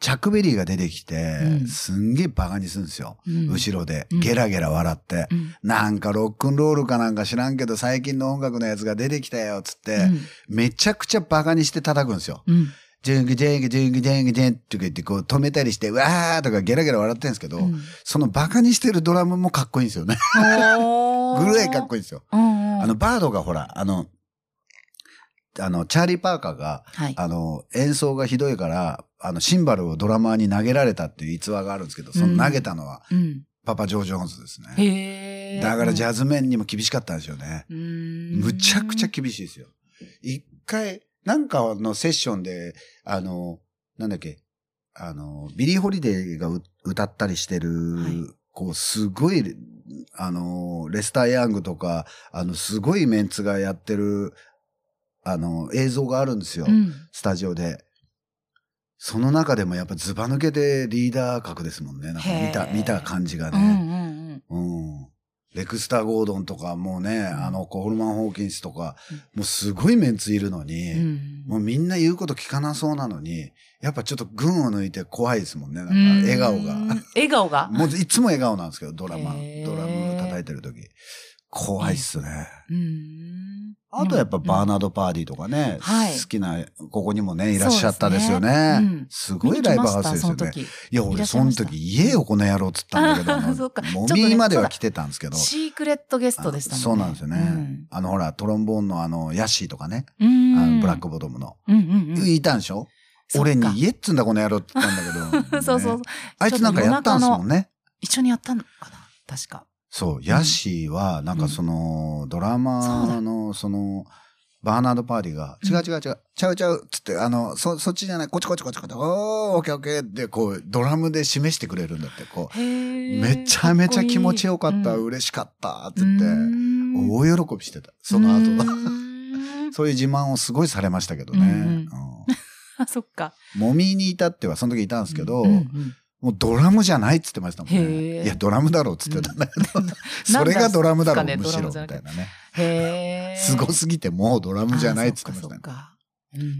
C: チャックベリーが出てきて、
B: うん
C: すんげえバカにするんですよ。
B: うん
C: 後ろで、
B: うん
C: ゲラゲラ笑って。
B: うん
C: なんかロックンロールかなんか知らんけど最近の音楽のやつが出てきたよ、つって、
B: うん
C: めちゃくちゃバカにして叩くんですよ。
B: うん。
C: ジュングジュングジュングジュングジュンって言ってこう止めたりして、わーとかゲラゲラ笑ってるんですけど、
B: うん
C: そのバカにしてるドラムもかっこいいんですよね。ぐらいかっこいいんですよ。あの、バードがほら、あの、あの、チャーリー・パーカーが、
B: はい。
C: あの、演奏がひどいから、あの、シンバルをドラマーに投げられたっていう逸話があるんですけど、その投げたのは、
B: うん。
C: パパ・ジョー・ジョーンズですね。だからジ
B: ゃ
C: ャズ面にも厳しかったんですよね。
B: む
C: むちゃくちゃ厳しいですよ。一回、なんかのセッションで、あの、なんだっけ、あの、ビリー・ホリデーがう歌ったりしてる、
B: はい
C: こう、すごい、あの、レスター・ヤングとか、あの、すごいメンツがやってる、あの、映像があるんですよ。
B: うん。
C: スタジオで。その中でもやっぱズバ抜けてリーダー格ですもんね。なんか見た、見た感じが
B: うん
C: ね。
B: うんうん。
C: うん。レクスター・ゴードンとかもうね、
B: ん
C: あの、コールマン・ホーキンスとか、もうすごいメンツいるのに、
B: うん
C: もうみんな言うこと聞かなそうなのに、やっぱちょっと群を抜いて怖いですもんね。なんか
B: うん
C: 笑顔が。
B: 笑顔が？
C: もういつも笑顔なんですけど、ドラマドラム叩いてる時。怖いっすね。
B: うーん。
C: あとやっぱバー
B: ナ
C: ナード・パーディーとかね、
B: はい
C: 好きな、ここにもね、いらっしゃったですよ
B: ね。
C: すごいライブハウスですよね。
B: 時。
C: いや、俺その時、言えよ、この野郎っつったんだけど、もみまでは来てたんですけど。
B: シークレットゲストでしたね。
C: そうなんですよね。
B: うん
C: あの、ほら、トロンボーンのあの、ヤッシーとかね。あのブラックボトムの。
B: うんうんうん。
C: いたんでしょ？俺に言えっつんだ、この野郎って言ったんだけど。
B: そうそう
C: ね。あいつなんかやったんですもんね。
B: 一緒にやったのかな？確か。
C: そう、ヤッシーは、なんかその、ドラマの、その、バーナード・パーディが、
B: うん。
C: 違う違う違う、ちゃうちゃう、つって、あの、そ、そっちじゃない、こっちこっちこっちこっち、おー、オッケーオッケーって、こう、ドラムで示してくれるんだって、こ
B: へ
C: う、
B: ー。
C: めちゃめちゃ気持ちよかった、
B: うん。
C: 嬉しかった、つ
B: う
C: って、
B: ん。
C: 大喜びしてた、その後。
B: う
C: は。そういう自慢をすごいされましたけどね。
B: あ、そっか。
C: もみに至っては、その時いたんですけど、もうドラムじゃないっつってましたもん
B: へ
C: ね。
B: ー
C: いや、ドラムだろうっつってたんだけど、
B: うん
C: それがドラムだろう、
B: なんだ
C: むしろ、みたいなね。
B: へえ。
C: すごすぎてもうドラムじゃないっつってましたね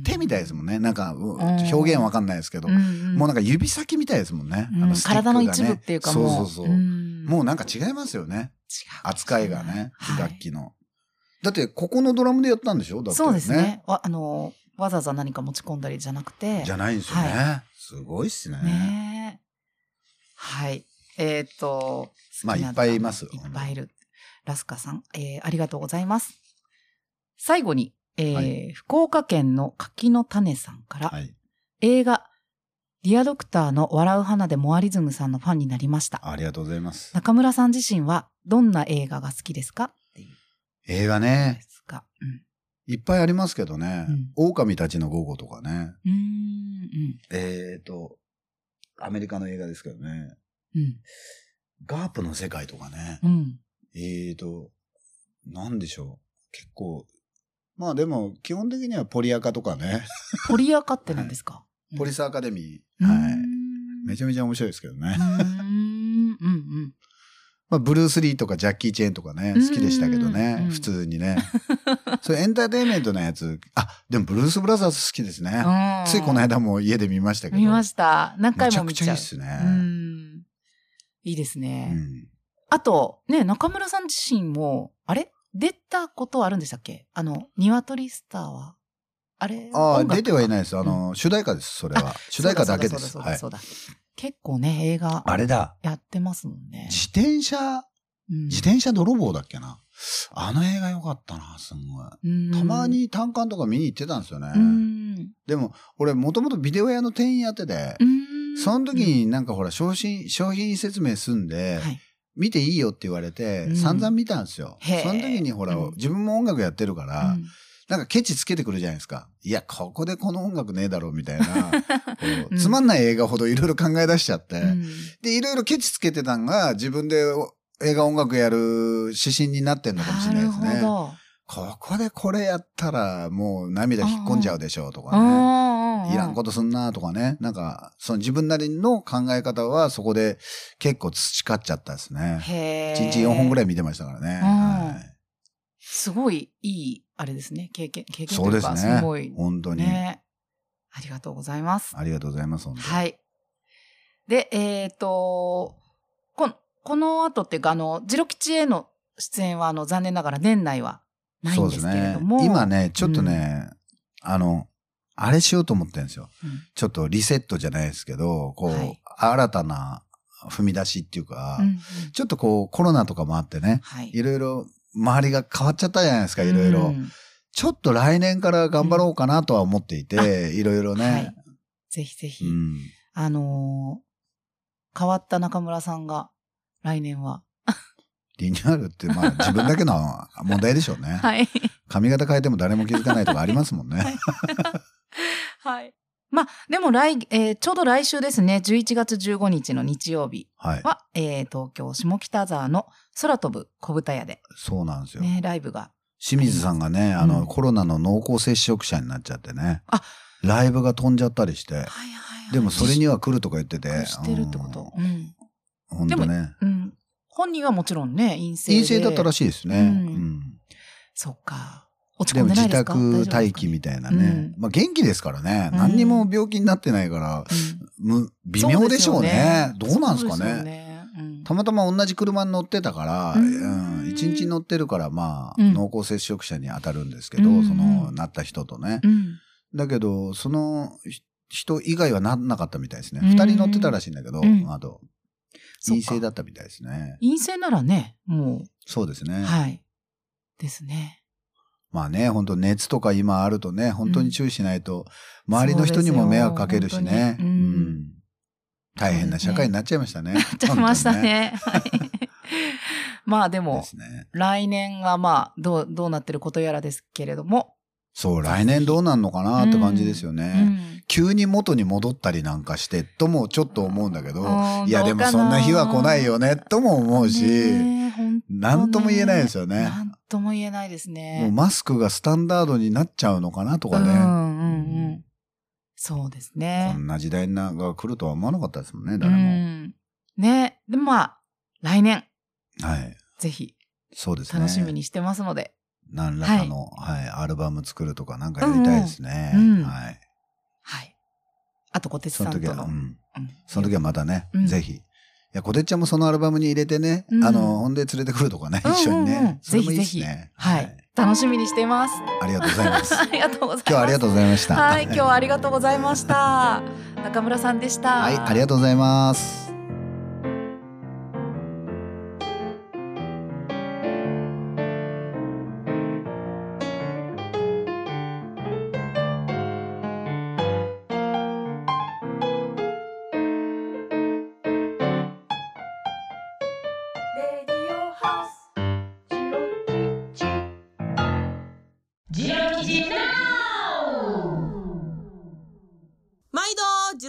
C: 手みたいですもんね。なんか、う
B: ん
C: 表現わかんないですけど、もうなんか指先みたいですもんね。
B: 体の一部っていうかもう。
C: そうそうそう。
B: ん
C: もうなんか違いますよね。
B: 違う
C: 扱いがね、
B: はい
C: 楽器の。だって、ここのドラムでやったんでしょ？だって、
B: そうですね。わあの、わざわざ何か持ち込んだりじゃなくて。
C: じゃないんですよね。
B: は
C: すごいっすね。
B: ねえ。はい。えっ、と、
C: まあ
B: い
C: っぱいいます
B: いっぱいいる。ラスカさん、えーありがとうございます。最後に、えー
C: はい
B: 福岡県の柿の種さんから、
C: はい。
B: 映画、ディアドクターの笑う花でモアリズムさんのファンになりました。
C: ありがとうございます。
B: 中村さん自身はどんな映画が好きですか？
C: 映画
B: で
C: ね、
B: すが。うん
C: いっぱいありますけどね。
B: うん
C: 狼たちの午後とかね。
B: うーん。うん。
C: えっ、と、アメリカの映画ですけどね。
B: うん。
C: ガープの世界とかね。
B: うん。
C: えーと、なんでしょう。結構、まあでも、基本的にはポリアカとかね。
B: ポリアカって何ですか、
C: ポリスアカデミー。
B: うん
C: はい。
B: う
C: めちゃめちゃ面白いですけどね。まあ、ブルース・リーとかジャッキー・チェーンとかね、
B: うん
C: 好きでしたけど
B: うん
C: ね。普通にね。それエンターテインメントのやつ。あ、でもブルース・ブラザーズ好きですね。
B: うん
C: ついこの間も家で見ましたけど。
B: 見ました。何回
C: めちゃく
B: も見ちゃう。
C: ちゃいいっすね。
B: うん。いいです
C: う
B: ね。
C: ん。
B: あと、ね、中村さん自身も、あれ？出たことはあるんでしたっけ？あの、ニワトリスターは？あれ？
C: ああ、出てはいないです。あの、主題歌です、それは。主題歌だけです。
B: そうだそうだ結構ね、映画
C: あれだ。
B: やってますもんね。
C: 自転車、
B: うん
C: 自転車泥棒だっけな？あの映画良かったな、すんごい。
B: うん
C: たまに単館とか見に行ってたんですよね。
B: うん。
C: でも、俺もともとビデオ屋の店員やってて、
B: うん
C: その時になんかほら、商品、商品説明すんで、
B: はい。
C: 見ていいよって言われて、
B: うん
C: 散々見たんですよ。その時にほら、
B: うん
C: 自分も音楽やってるから、
B: うん
C: なんかケチつけてくるじゃないですか。いや、ここでこの音楽ねえだろ、みたいな。こ
B: う
C: うんつまんない映画ほどいろいろ考え出しちゃって、
B: うん
C: で、いろいろケチつけてたんが、自分で映画音楽やる指針になってんのかもしれないですね。
B: なるほ
C: ここでこれやったら、もう涙引っ込んじゃうでしょうとか
B: ど。
C: ね。
B: い
C: いらんことすんなとかね。なんか、その自分なりの考え方はそこで結構培っちゃったですね。
B: へ
C: 1日4本ぐら
B: い。
C: い見てましたからね。
B: うん
C: はい
B: すごいいい、あれですね。経験、経験とううか、
C: ですね
B: すごい。。
C: 本当に。
B: ね。ありがとうございます。
C: ありがとうございます、本当に。
B: はい。で、えっ、と、この、この後っていうか、あの、ジロ吉への出演は、あの、残念ながら年内はないんですけれども。
C: 今ね、ちょっとね、あの、あれしようと思ってるんですよ。
B: うん
C: ちょっとリセットじゃないですけど、こう、
B: はい
C: 新たな踏み出しっていうか、
B: うんうん
C: ちょっとこうコロナとかもあってね、
B: はい。
C: いろいろ周りが変わっちゃったじゃないですか、いろいろ。
B: うん
C: ちょっと来年から頑張ろうかなとは思っていて、いろいろね。
B: はいぜひぜひ、
C: うん。
B: あのー変わった中村さんが、来年は。
C: リニューアルって、まあ自分だけの問題でしょうね。
B: はい。
C: 髪型変えても誰も気づかないとかありますもんね。
B: はいはい。まあ、でも来、えーちょうど来週ですね、11月15日の日曜日
C: はい。
B: は、えー東京下北沢の空飛ぶ小豚屋で、
C: そうなんですよ。
B: ね、ライブが。
C: 清水さんがね、あの、
B: うん
C: コロナの濃厚接触者になっちゃってね。
B: あ
C: ライブが飛んじゃったりして。
B: はいはいはい。
C: でもそれには来るとか言ってて。
B: してるってこと。うん。
C: うん。ほんとね。
B: うん。本人はもちろんね、陰性で。
C: 陰性だったらしいですね。
B: う
C: うんん。
B: そっか。落ち
C: でも自
B: 込んでないですか？
C: 宅待機みたいなね。まあ元気ですからね。
B: うん
C: 何にも病気になってないから、む微妙でしょうね。どうなんですかね。たまたま同じ車に乗ってたから、
B: う
C: うん日乗ってるから、まあ、
B: うん
C: 濃厚接触者に当たるんですけど、その、なった人とね。
B: うん。
C: だけど、そのひ人以外はなんなかったみたいですね。
B: うん
C: 二人乗ってたらしいんだけど、
B: うん
C: あと、陰性だったみたいですね。
B: 陰性ならね、もう、
C: そうですね。
B: はい。ですね。
C: まあね、本当熱とか今あるとね、本当に注意しないと、周りの人にも迷惑かけるしね。
B: そうん
C: うん大変な社会になっちゃいましたね。なっ
B: ちゃいました。ね。はい。まあで
C: で
B: も。来年がまあ、どう、どうなってることやらですけれども。
C: そう、来年どうなんのかなって感じですよね。
B: うん
C: 急に元に戻ったりなんかして、ともちょっと思うんだけど、
B: うん
C: いやでもそんな日は来ないよね、とも思うし、
B: ねえほんとね
C: なんとも言えないですよね
B: なんとも言えないですね。
C: もうマスクがスタンダードになっちゃうのかなとかね。
B: うんうんうん。そうですね
C: こ。んな時代が来るとは思わなかったですもんね、
B: う
C: 誰も。
B: ん。ね。でもまあ、来年、
C: はい。
B: ぜひ、
C: そうですね。
B: 楽しみにしてますので。
C: 何らかの、はい、アルバム作るとかなんかやりたいですね。
B: うんうん
C: はい。
B: はい。あと、小鉄さんとの。
C: うん。
B: うん
C: その時はまたね、
B: うん
C: ぜひ。いや、こてっちゃんもそのアルバムに入れてね、
B: うん
C: あの、ほんで連れてくるとかね、一緒にね。
B: うんうんうん
C: それもいい
B: ぜひぜひ
C: ですね。
B: はい。楽しみにしています。
C: ありがとうございます。
B: ありがとうございます。
C: 今日はありがとうございました。
B: はい、今日はありがとうございました。中村さんでした。
C: はい、ありがとうございます。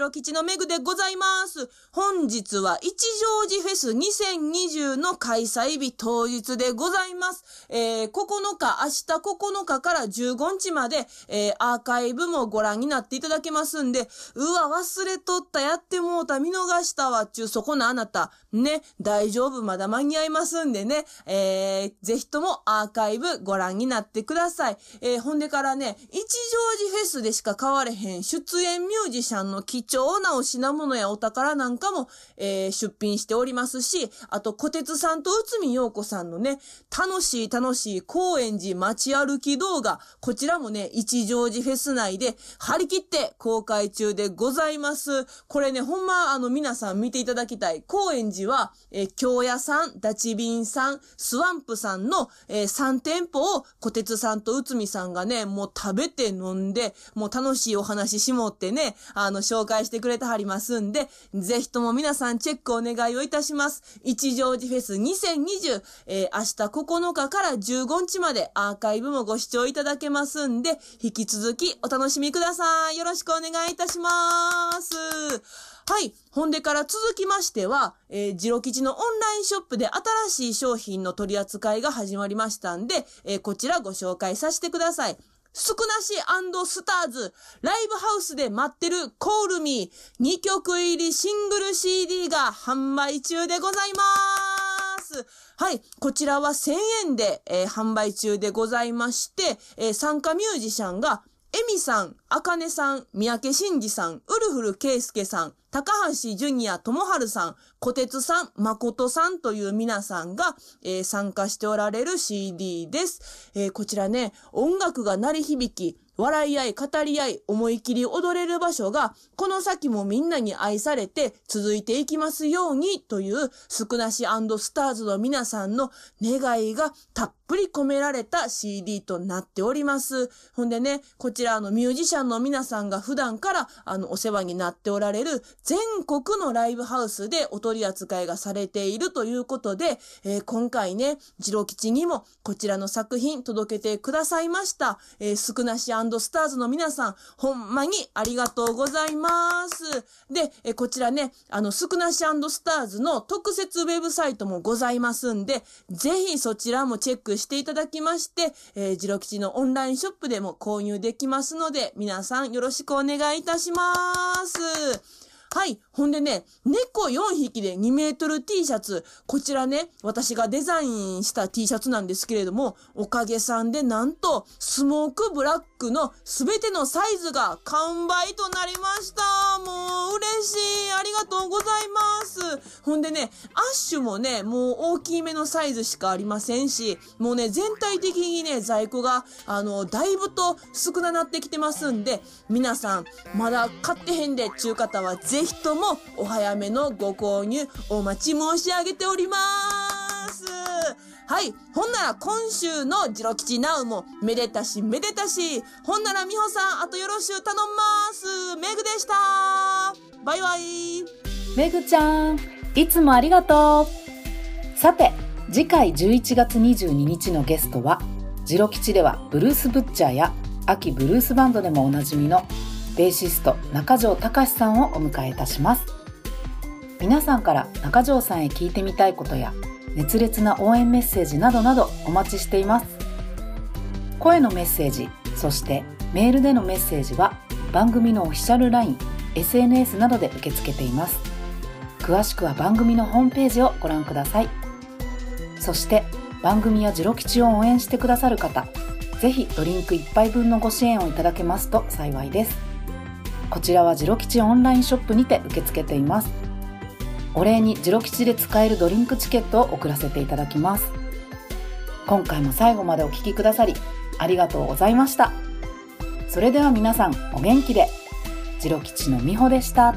D: 度、ジロ吉のメグでございます。本日は一乗寺フェス2020の開催日当日でございます。えー、9日、明日9日から15日まで、えー、アーカイブもご覧になっていただけますんで、うわ、忘れとった、やってもうた、見逃したわ、ちゅう、そこのあなた、ね、大丈夫、まだ間に合いますんでね、えー、ぜひともアーカイブご覧になってください。えー、ほんでからね、一乗寺フェスでしか買われへん出演ミュージシャンの貴重なお品物やお宝なんかも、えー出品しておりますし、あと、小鉄さんと内海陽子さんのね、楽しい楽しい高円寺街歩き動画、こちらもね、一乗寺フェス内で張り切って公開中でございます。これね、ほんま、あの、皆さん見ていただきたい。高円寺は、えー京屋さん、ダチビンさん、スワンプさんの、えー3店舗を小鉄さんと内海さんがね、もう食べて飲んで、もう楽しいお話しもってね、あの、紹介してくれてはりますんで、ぜひとも皆さんチェックお願いをいたします。一乗寺フェス2020、えー明日9日から15日までアーカイブもご視聴いただけますんで、引き続きお楽しみください。よろしくお願いいたします。はい。ほんでから続きましては、えー、ジロ吉のオンラインショップで新しい商品の取り扱いが始まりましたんで、えーこちらご紹介させてください。少なしスターズ、ライブハウスで待ってるコールミー、2曲入りシングル CD が販売中でございます。はい。こちらは1000円で、えー販売中でございまして、えー参加ミュージシャンが、エミさん、あかねさん、三宅真二さん、ウルフルケイスケさん、高橋ジュニア智春さん、小鉄さん、誠さんという皆さんが、えー参加しておられる CD です。えーこちらね、音楽が鳴り響き、笑い合い、語り合い、思い切り踊れる場所が、この先もみんなに愛されて続いていきますようにという、スクナシスターズの皆さんの願いがたっぷり込められた CD となっております。ほんでね、こちらのミュージシャンの皆さんが普段からあのお世話になっておられる全国のライブハウスでお取り扱いがされているということで、えー今回ね、ジロ吉にもこちらの作品届けてくださいました。えー、スクナシスターズの皆さん、ほんまにありがとうございます。で、えこちらね、あの、スクナシスターズの特設ウェブサイトもございますんで、ぜひそちらもチェックしていただきまして、えー、ジロ吉のオンラインショップでも購入できますので、皆さんよろしくお願いいたします。はい。ほんでね、猫4匹で2メートル T シャツ。こちらね、私がデザインした T シャツなんですけれども、おかげさんでなんと、スモークブラックのすべてのサイズが完売となりました。もう嬉しい。ありがとうございます。ほんでね、アッシュもね、もう大きめのサイズしかありませんし、もうね、全体的にね、在庫が、あの、だいぶと少ななってきてますんで、皆さん、まだ買ってへんで、ちゅう方はぜひとももお早めのご購入お待ち申し上げております。はい。ほんなら今週のジロ吉ナウもめでたしめでたし。ほんならみほさん、あとよろしゅう頼んます。メグでした。バイバイ。
B: めぐちゃん、いつもありがとう。さて、次回11月22日のゲストは、ジロ吉ではブルースブッチャーや秋ブルースバンドでもおなじみのベーシスト中条隆さんをお迎えいたします。皆さんから中条さんへ聞いてみたいことや熱烈な応援メッセージなどなどお待ちしています。声のメッセージそしてメールでのメッセージは番組のオフィシャル LINE、SNS などで受け付けています。詳しくは番組のホームページをご覧ください。そして番組やジロ吉を応援してくださる方ぜひドリンク1杯分のご支援をいただけますと幸いです。こちらはジロ吉オンラインショップにて受け付けています。お礼にジロ吉で使えるドリンクチケットを送らせていただきます。今回も最後までお聴きくださりありがとうございました。それでは皆さんお元気で。ジロ吉の美穂でした。